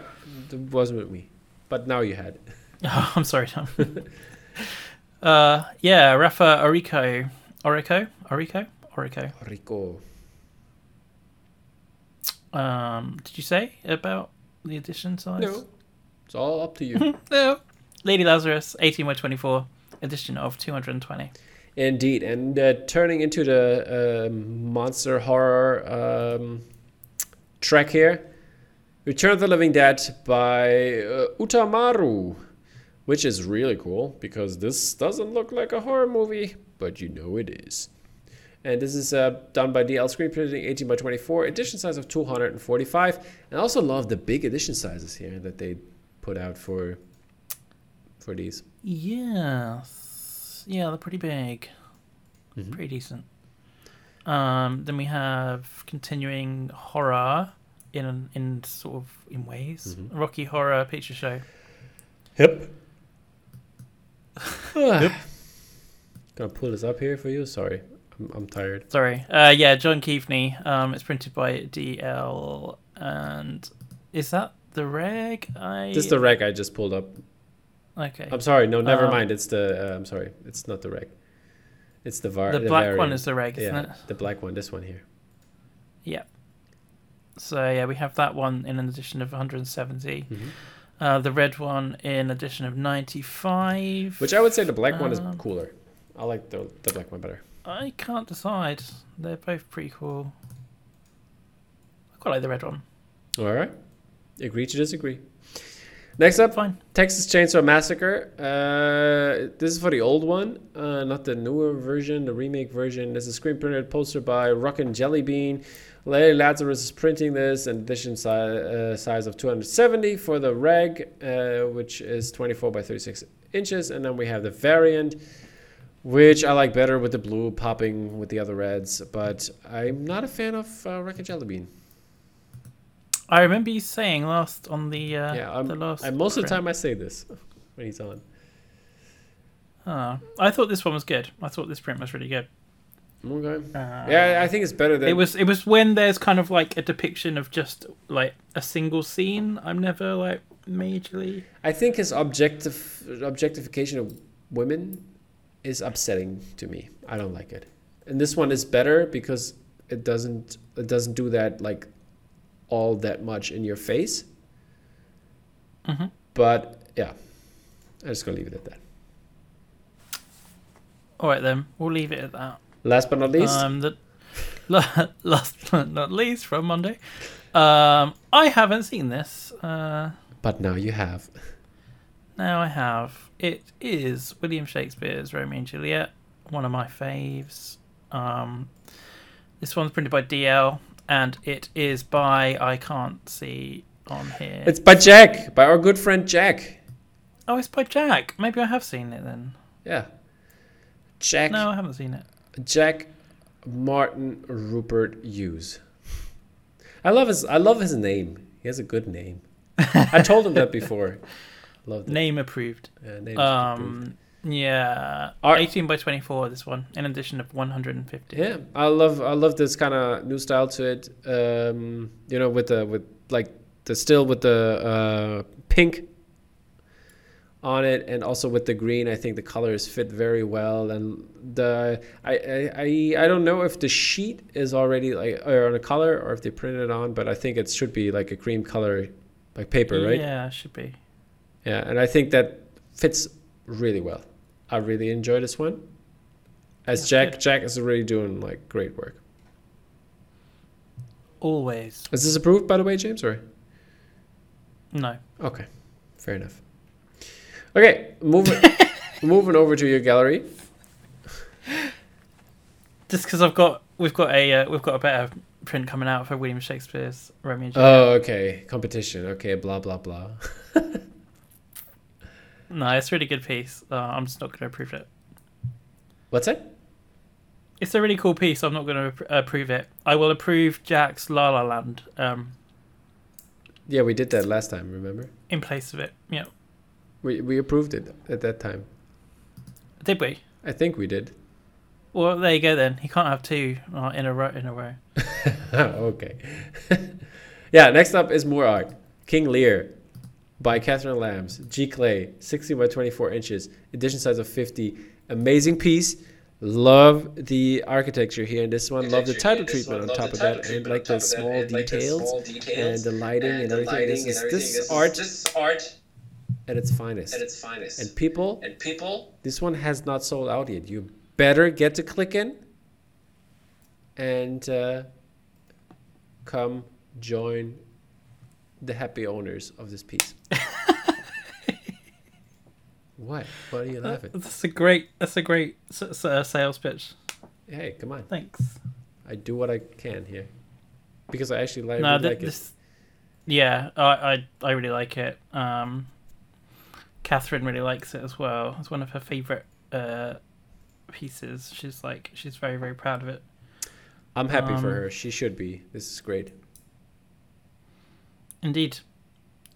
it wasn't with me, but now you had. Oh, I'm sorry, Tom. uh, yeah, Rafa Orico, Orico, Orico, Orico. Rico. Um, did you say about the edition size? No, it's all up to you. no. Lady Lazarus, 18 by 24, edition of 220. Indeed, and uh, turning into the um monster horror um, track here, Return of the Living Dead by uh, Utamaru, which is really cool because this doesn't look like a horror movie, but you know it is. And this is uh, done by DL Screen Printing, 18 by 24, edition size of 245. And I also love the big edition sizes here that they put out for for these. Yes. Yeah, they're pretty big. Mhm. Pretty decent. Um, then we have continuing horror in in sort of in ways. Mhm. Rocky Horror Picture Show. Yep. Yep. Gonna pull this up here for you. Sorry, I'm, I'm tired. Sorry. Uh, yeah, John Keefney. Um, it's printed by DL, and is that the reg? I This is the reg I just pulled up. okay. I'm sorry. No, never Um, mind. It's the. Uh, I'm sorry. It's not the reg. It's the var. the black one is the reg, isn't yeah, it? the black one. This one here. Yeah. So yeah, we have that one in an edition of 170. Mhm. Uh, the red one in edition of 95. Which I would say the black one is Um, cooler. I like the the black one better. I can't decide. They're both pretty cool. I quite like the red one. All right. Agree to disagree. Next up, Fine. Texas Chainsaw Massacre. Uh, this is for the old one, uh, not the newer version, the remake version. This is a screen printed poster by Rockin' Jelly Bean. Larry Lazarus is printing this in edition si- uh, size of 270 for the reg, uh, which is 24 by 36 inches. And then we have the variant, which I like better with the blue popping with the other reds. But I'm not a fan of uh, Rockin' Jelly Bean. I remember you saying last on the uh, Yeah, I'm- the last. And most of the time I say this when he's on. Oh, I thought this one was good. I thought this print was really good. Okay. Uh, Yeah, I think it's better than It was it was when there's kind of like a depiction of just like a single scene. I'm never like majorly. I think his objective objectification of women is upsetting to me. I don't like it. And this one is better because it doesn't it doesn't do that like all that much in your face. Mhm. But yeah, I'm just gonna leave it at that. All right then, we'll leave it at that. Last but not least, Um, the la- last but not least from Monday. Um, I haven't seen this. Uh, but now you have. Now I have. It is William Shakespeare's Romeo and Juliet, one of my faves. Um, this one's printed by DL, and it is by I can't see on here. It's by Jack, by our good friend Jack. oh, it's by Jack. Maybe I have seen it then. Yeah. Jack No, I haven't seen it. Jack Martin Rupert Hughes. I love his I love his name. He has a good name. I told him that before. Love that. Name approved. Name's approved. Um, yeah, Are- 18 by 24. This one, in addition of 150. Yeah, I love I love this kind of new style to it. Um, you know, with the with like the still with the uh, pink on it, and also with the green. I think the colors fit very well. And the I I I, don't know if the sheet is already like or on a color or if they printed it on, but I think it should be like a cream color, like paper, right? Yeah, it should be. Yeah, and I think that fits really well. I really enjoy this one. As That's Jack, good. Jack is really doing like great work. Always. Is this approved, by the way, James? Or No. okay, fair enough. Okay, moving moving over to your gallery. Just because I've got, we've got a, uh, we've got a better print coming out for William Shakespeare's Romeo and Juliet. Oh, okay, competition. Okay, blah blah blah. no, it's a really good piece. Uh, I'm just not going to approve it. What's it? It's a really cool piece. I'm not going to approve it. I will approve Jack's La La Land um, Yeah, we did that last time. Remember? in place of it. Yeah. We we approved it at that time. Did we? I think we did. Well, there you go then. He can't have two uh, in a row. In a row. okay. yeah, next up is more art. King Lear by Catherine Lambs. giclée, 60 by 24 inches, edition size of 50. Amazing piece. Love the architecture here in this one. Love the title treatment on top of that, and like the small details and the lighting and everything. This is this art This is art at its finest. at its finest. And people, and people, this one has not sold out yet. You better get to click in and uh, come join the happy owners of this piece. what? What are you laughing? That's a great. That's a great s- s- uh, sales pitch. Hey, come on. Thanks. I do what I can here because I actually like, no, really th- like it. this. Yeah, I, I I really like it. Um, Catherine really likes it as well. It's one of her favorite uh, pieces. She's like she's very very proud of it. I'm happy for um, her. She should be. This is great. Indeed.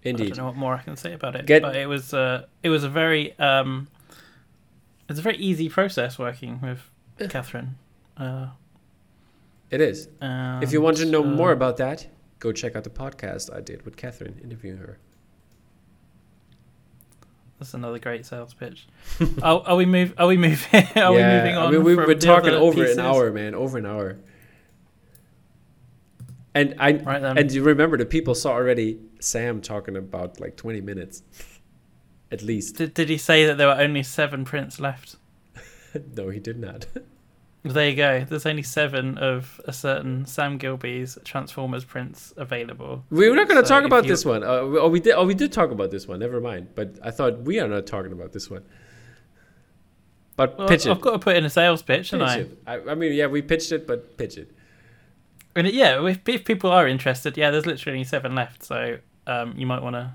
Indeed. I don't know what more I can say about it. Get- but it was uh, it was a very um, it's a very easy process working with Yeah. Catherine. Uh, It is. If you want to know uh, more about that, go check out the podcast I did with Catherine interviewing her. That's another great sales pitch. are, are we move? Are we moving? Are we moving on? I mean, we've from been talking over pieces? an hour, man, over an hour. And I Right and you remember the people saw already Sam talking about like twenty minutes, at least. Did, did he say that there were only seven prints left? no, he did not. There you go. There's only seven of a certain Sam Gilbey's Transformers prints available. we were not going to So talk about you- this one. Uh, we- oh, we did. Oh, we did talk about this one. Never mind. But I thought we are not talking about this one. But Well, pitch it. I've got to put in a sales pitch, Pitch haven't I? I, I mean, yeah, we pitched it, but pitch it. And it- yeah, if, if people are interested, yeah, there's literally only seven left, so um, you might want to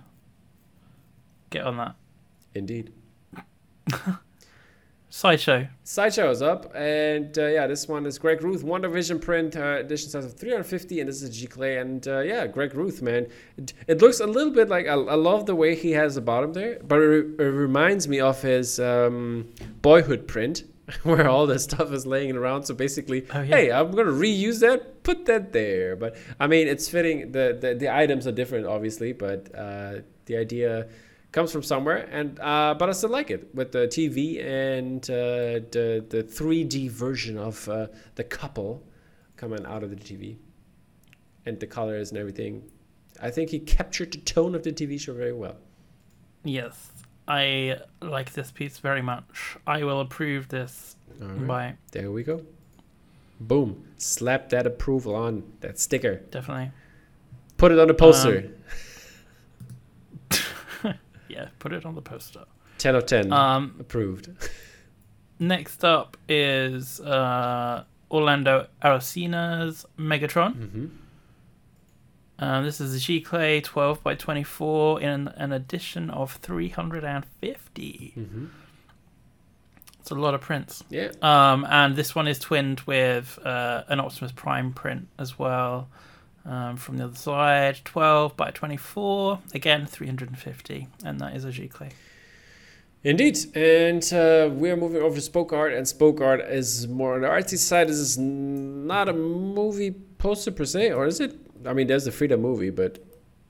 get on that. Indeed. Sideshow. Sideshow is up, and uh, yeah, this one is Greg Ruth, WandaVision print, uh, edition size of 350, and this is giclée, and uh, yeah, Greg Ruth, man, it, it looks a little bit like I, I love the way he has the bottom there, but it, re- it reminds me of his um, Boyhood print, where all the stuff is laying around. So basically, Oh, yeah. hey, I'm gonna reuse that, put that there. But I mean, it's fitting. The the, the items are different, obviously, but uh, the idea comes from somewhere and uh, but I still like it with the TV and uh, the the 3D version of uh, the couple coming out of the TV and the colors and everything. I think he captured the tone of the TV show very well. Yes, I like this piece very much. I will approve this right. by There we go. Boom. Slap that approval on that sticker. definitely. Put it on a poster. Yeah, put it on the poster. 10 of 10. Um, Approved. next up is uh, Orlando Arocena's Megatron. hmm Um, this is a giclée 12 by 24 in an edition of 350. hmm It's a lot of prints. Yeah. Um, and this one is twinned with uh, an Optimus Prime print as well. Um, from the other side, 12 by 24, again 350, and that is a giclée. Indeed. And uh, we're moving over to Spoke Art, and Spoke Art is more on the artsy side. This is not a movie poster per se, or is it? I mean, there's the Frida movie, but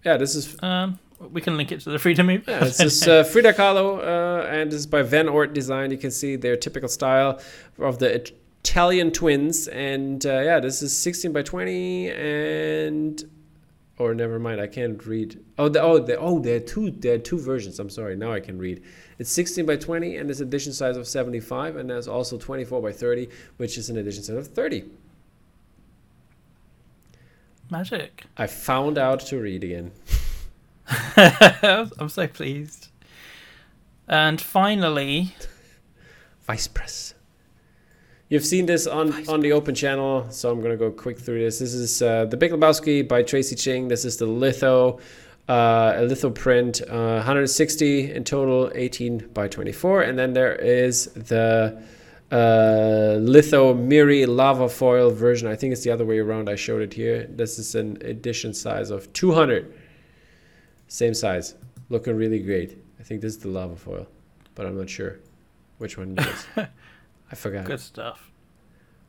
yeah, this is Um, we can link it to the Freedom movie. Yeah, this is uh, Frida Kahlo, uh, and this is by Van Orton Design. You can see their typical style of the Italian twins, and uh, yeah, this is 16 by 20, and or never mind, I can't read. Oh, the, oh, the, oh, there are two, there are two versions. I'm sorry, now I can read. It's 16 by 20, and it's edition size of 75, and there's also 24 by 30, which is an edition size of 30. Magic. I found out to read again. I'm so pleased. And finally, Vice Press. You've seen this on, on the open channel, so I'm gonna go quick through this. This is uh, the Big Lebowski by Tracie Ching. This is the litho, uh, a litho print, uh, 160 in total, 18 by 24, and then there is the uh, litho Mirri lava foil version. I think it's the other way around. I showed it here. This is an edition size of 200. Same size, looking really great. I think this is the lava foil, but I'm not sure which one it is. I forgot. good stuff.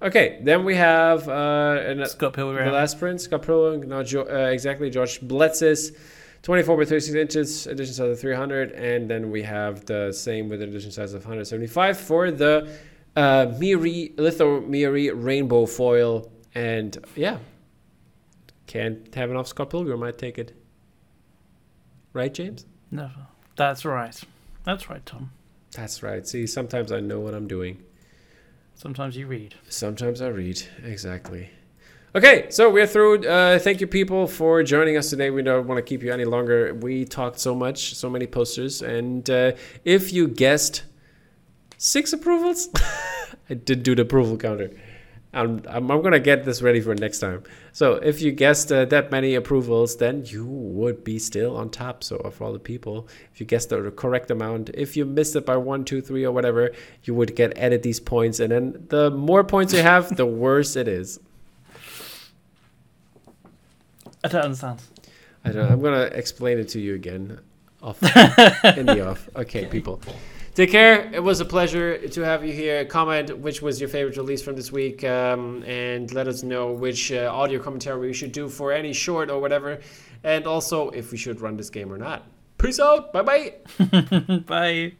Okay, then we have uh, an, Scott the last print, Scott Pilgrim, not jo- uh, exactly, George Bletsis, 24 by 36 inches, edition size of 300, and then we have the same with an edition size of 175 for the uh, Mirri, Litho Mirri rainbow foil, and yeah, can't have enough Scott Pilgrim, I take it. Right, James? Never. That's right. That's right, Tom. That's right. See, sometimes I know what I'm doing. Sometimes you read. Sometimes I read. Exactly. Okay, so we're through. Uh, thank you, people, for joining us today. We don't want to keep you any longer. We talked so much, so many posters. And uh, if you guessed six approvals, I did do the approval counter. I'm, I'm, I'm going to get this ready for next time. So if you guessed uh, that many approvals, then you would be still on top. So of all the people, if you guessed the correct amount, if you missed it by one, two, three, or whatever, you would get added these points. And then the more points you have, the worse it is. I don't understand. I don't. I'm gonna explain it to you again, off in the off. Okay, people. Take care. It was a pleasure to have you here. Comment which was your favorite release from this week, um, and let us know which uh, audio commentary we should do for any short or whatever, and also if we should run this game or not. Peace out. Bye bye. Bye.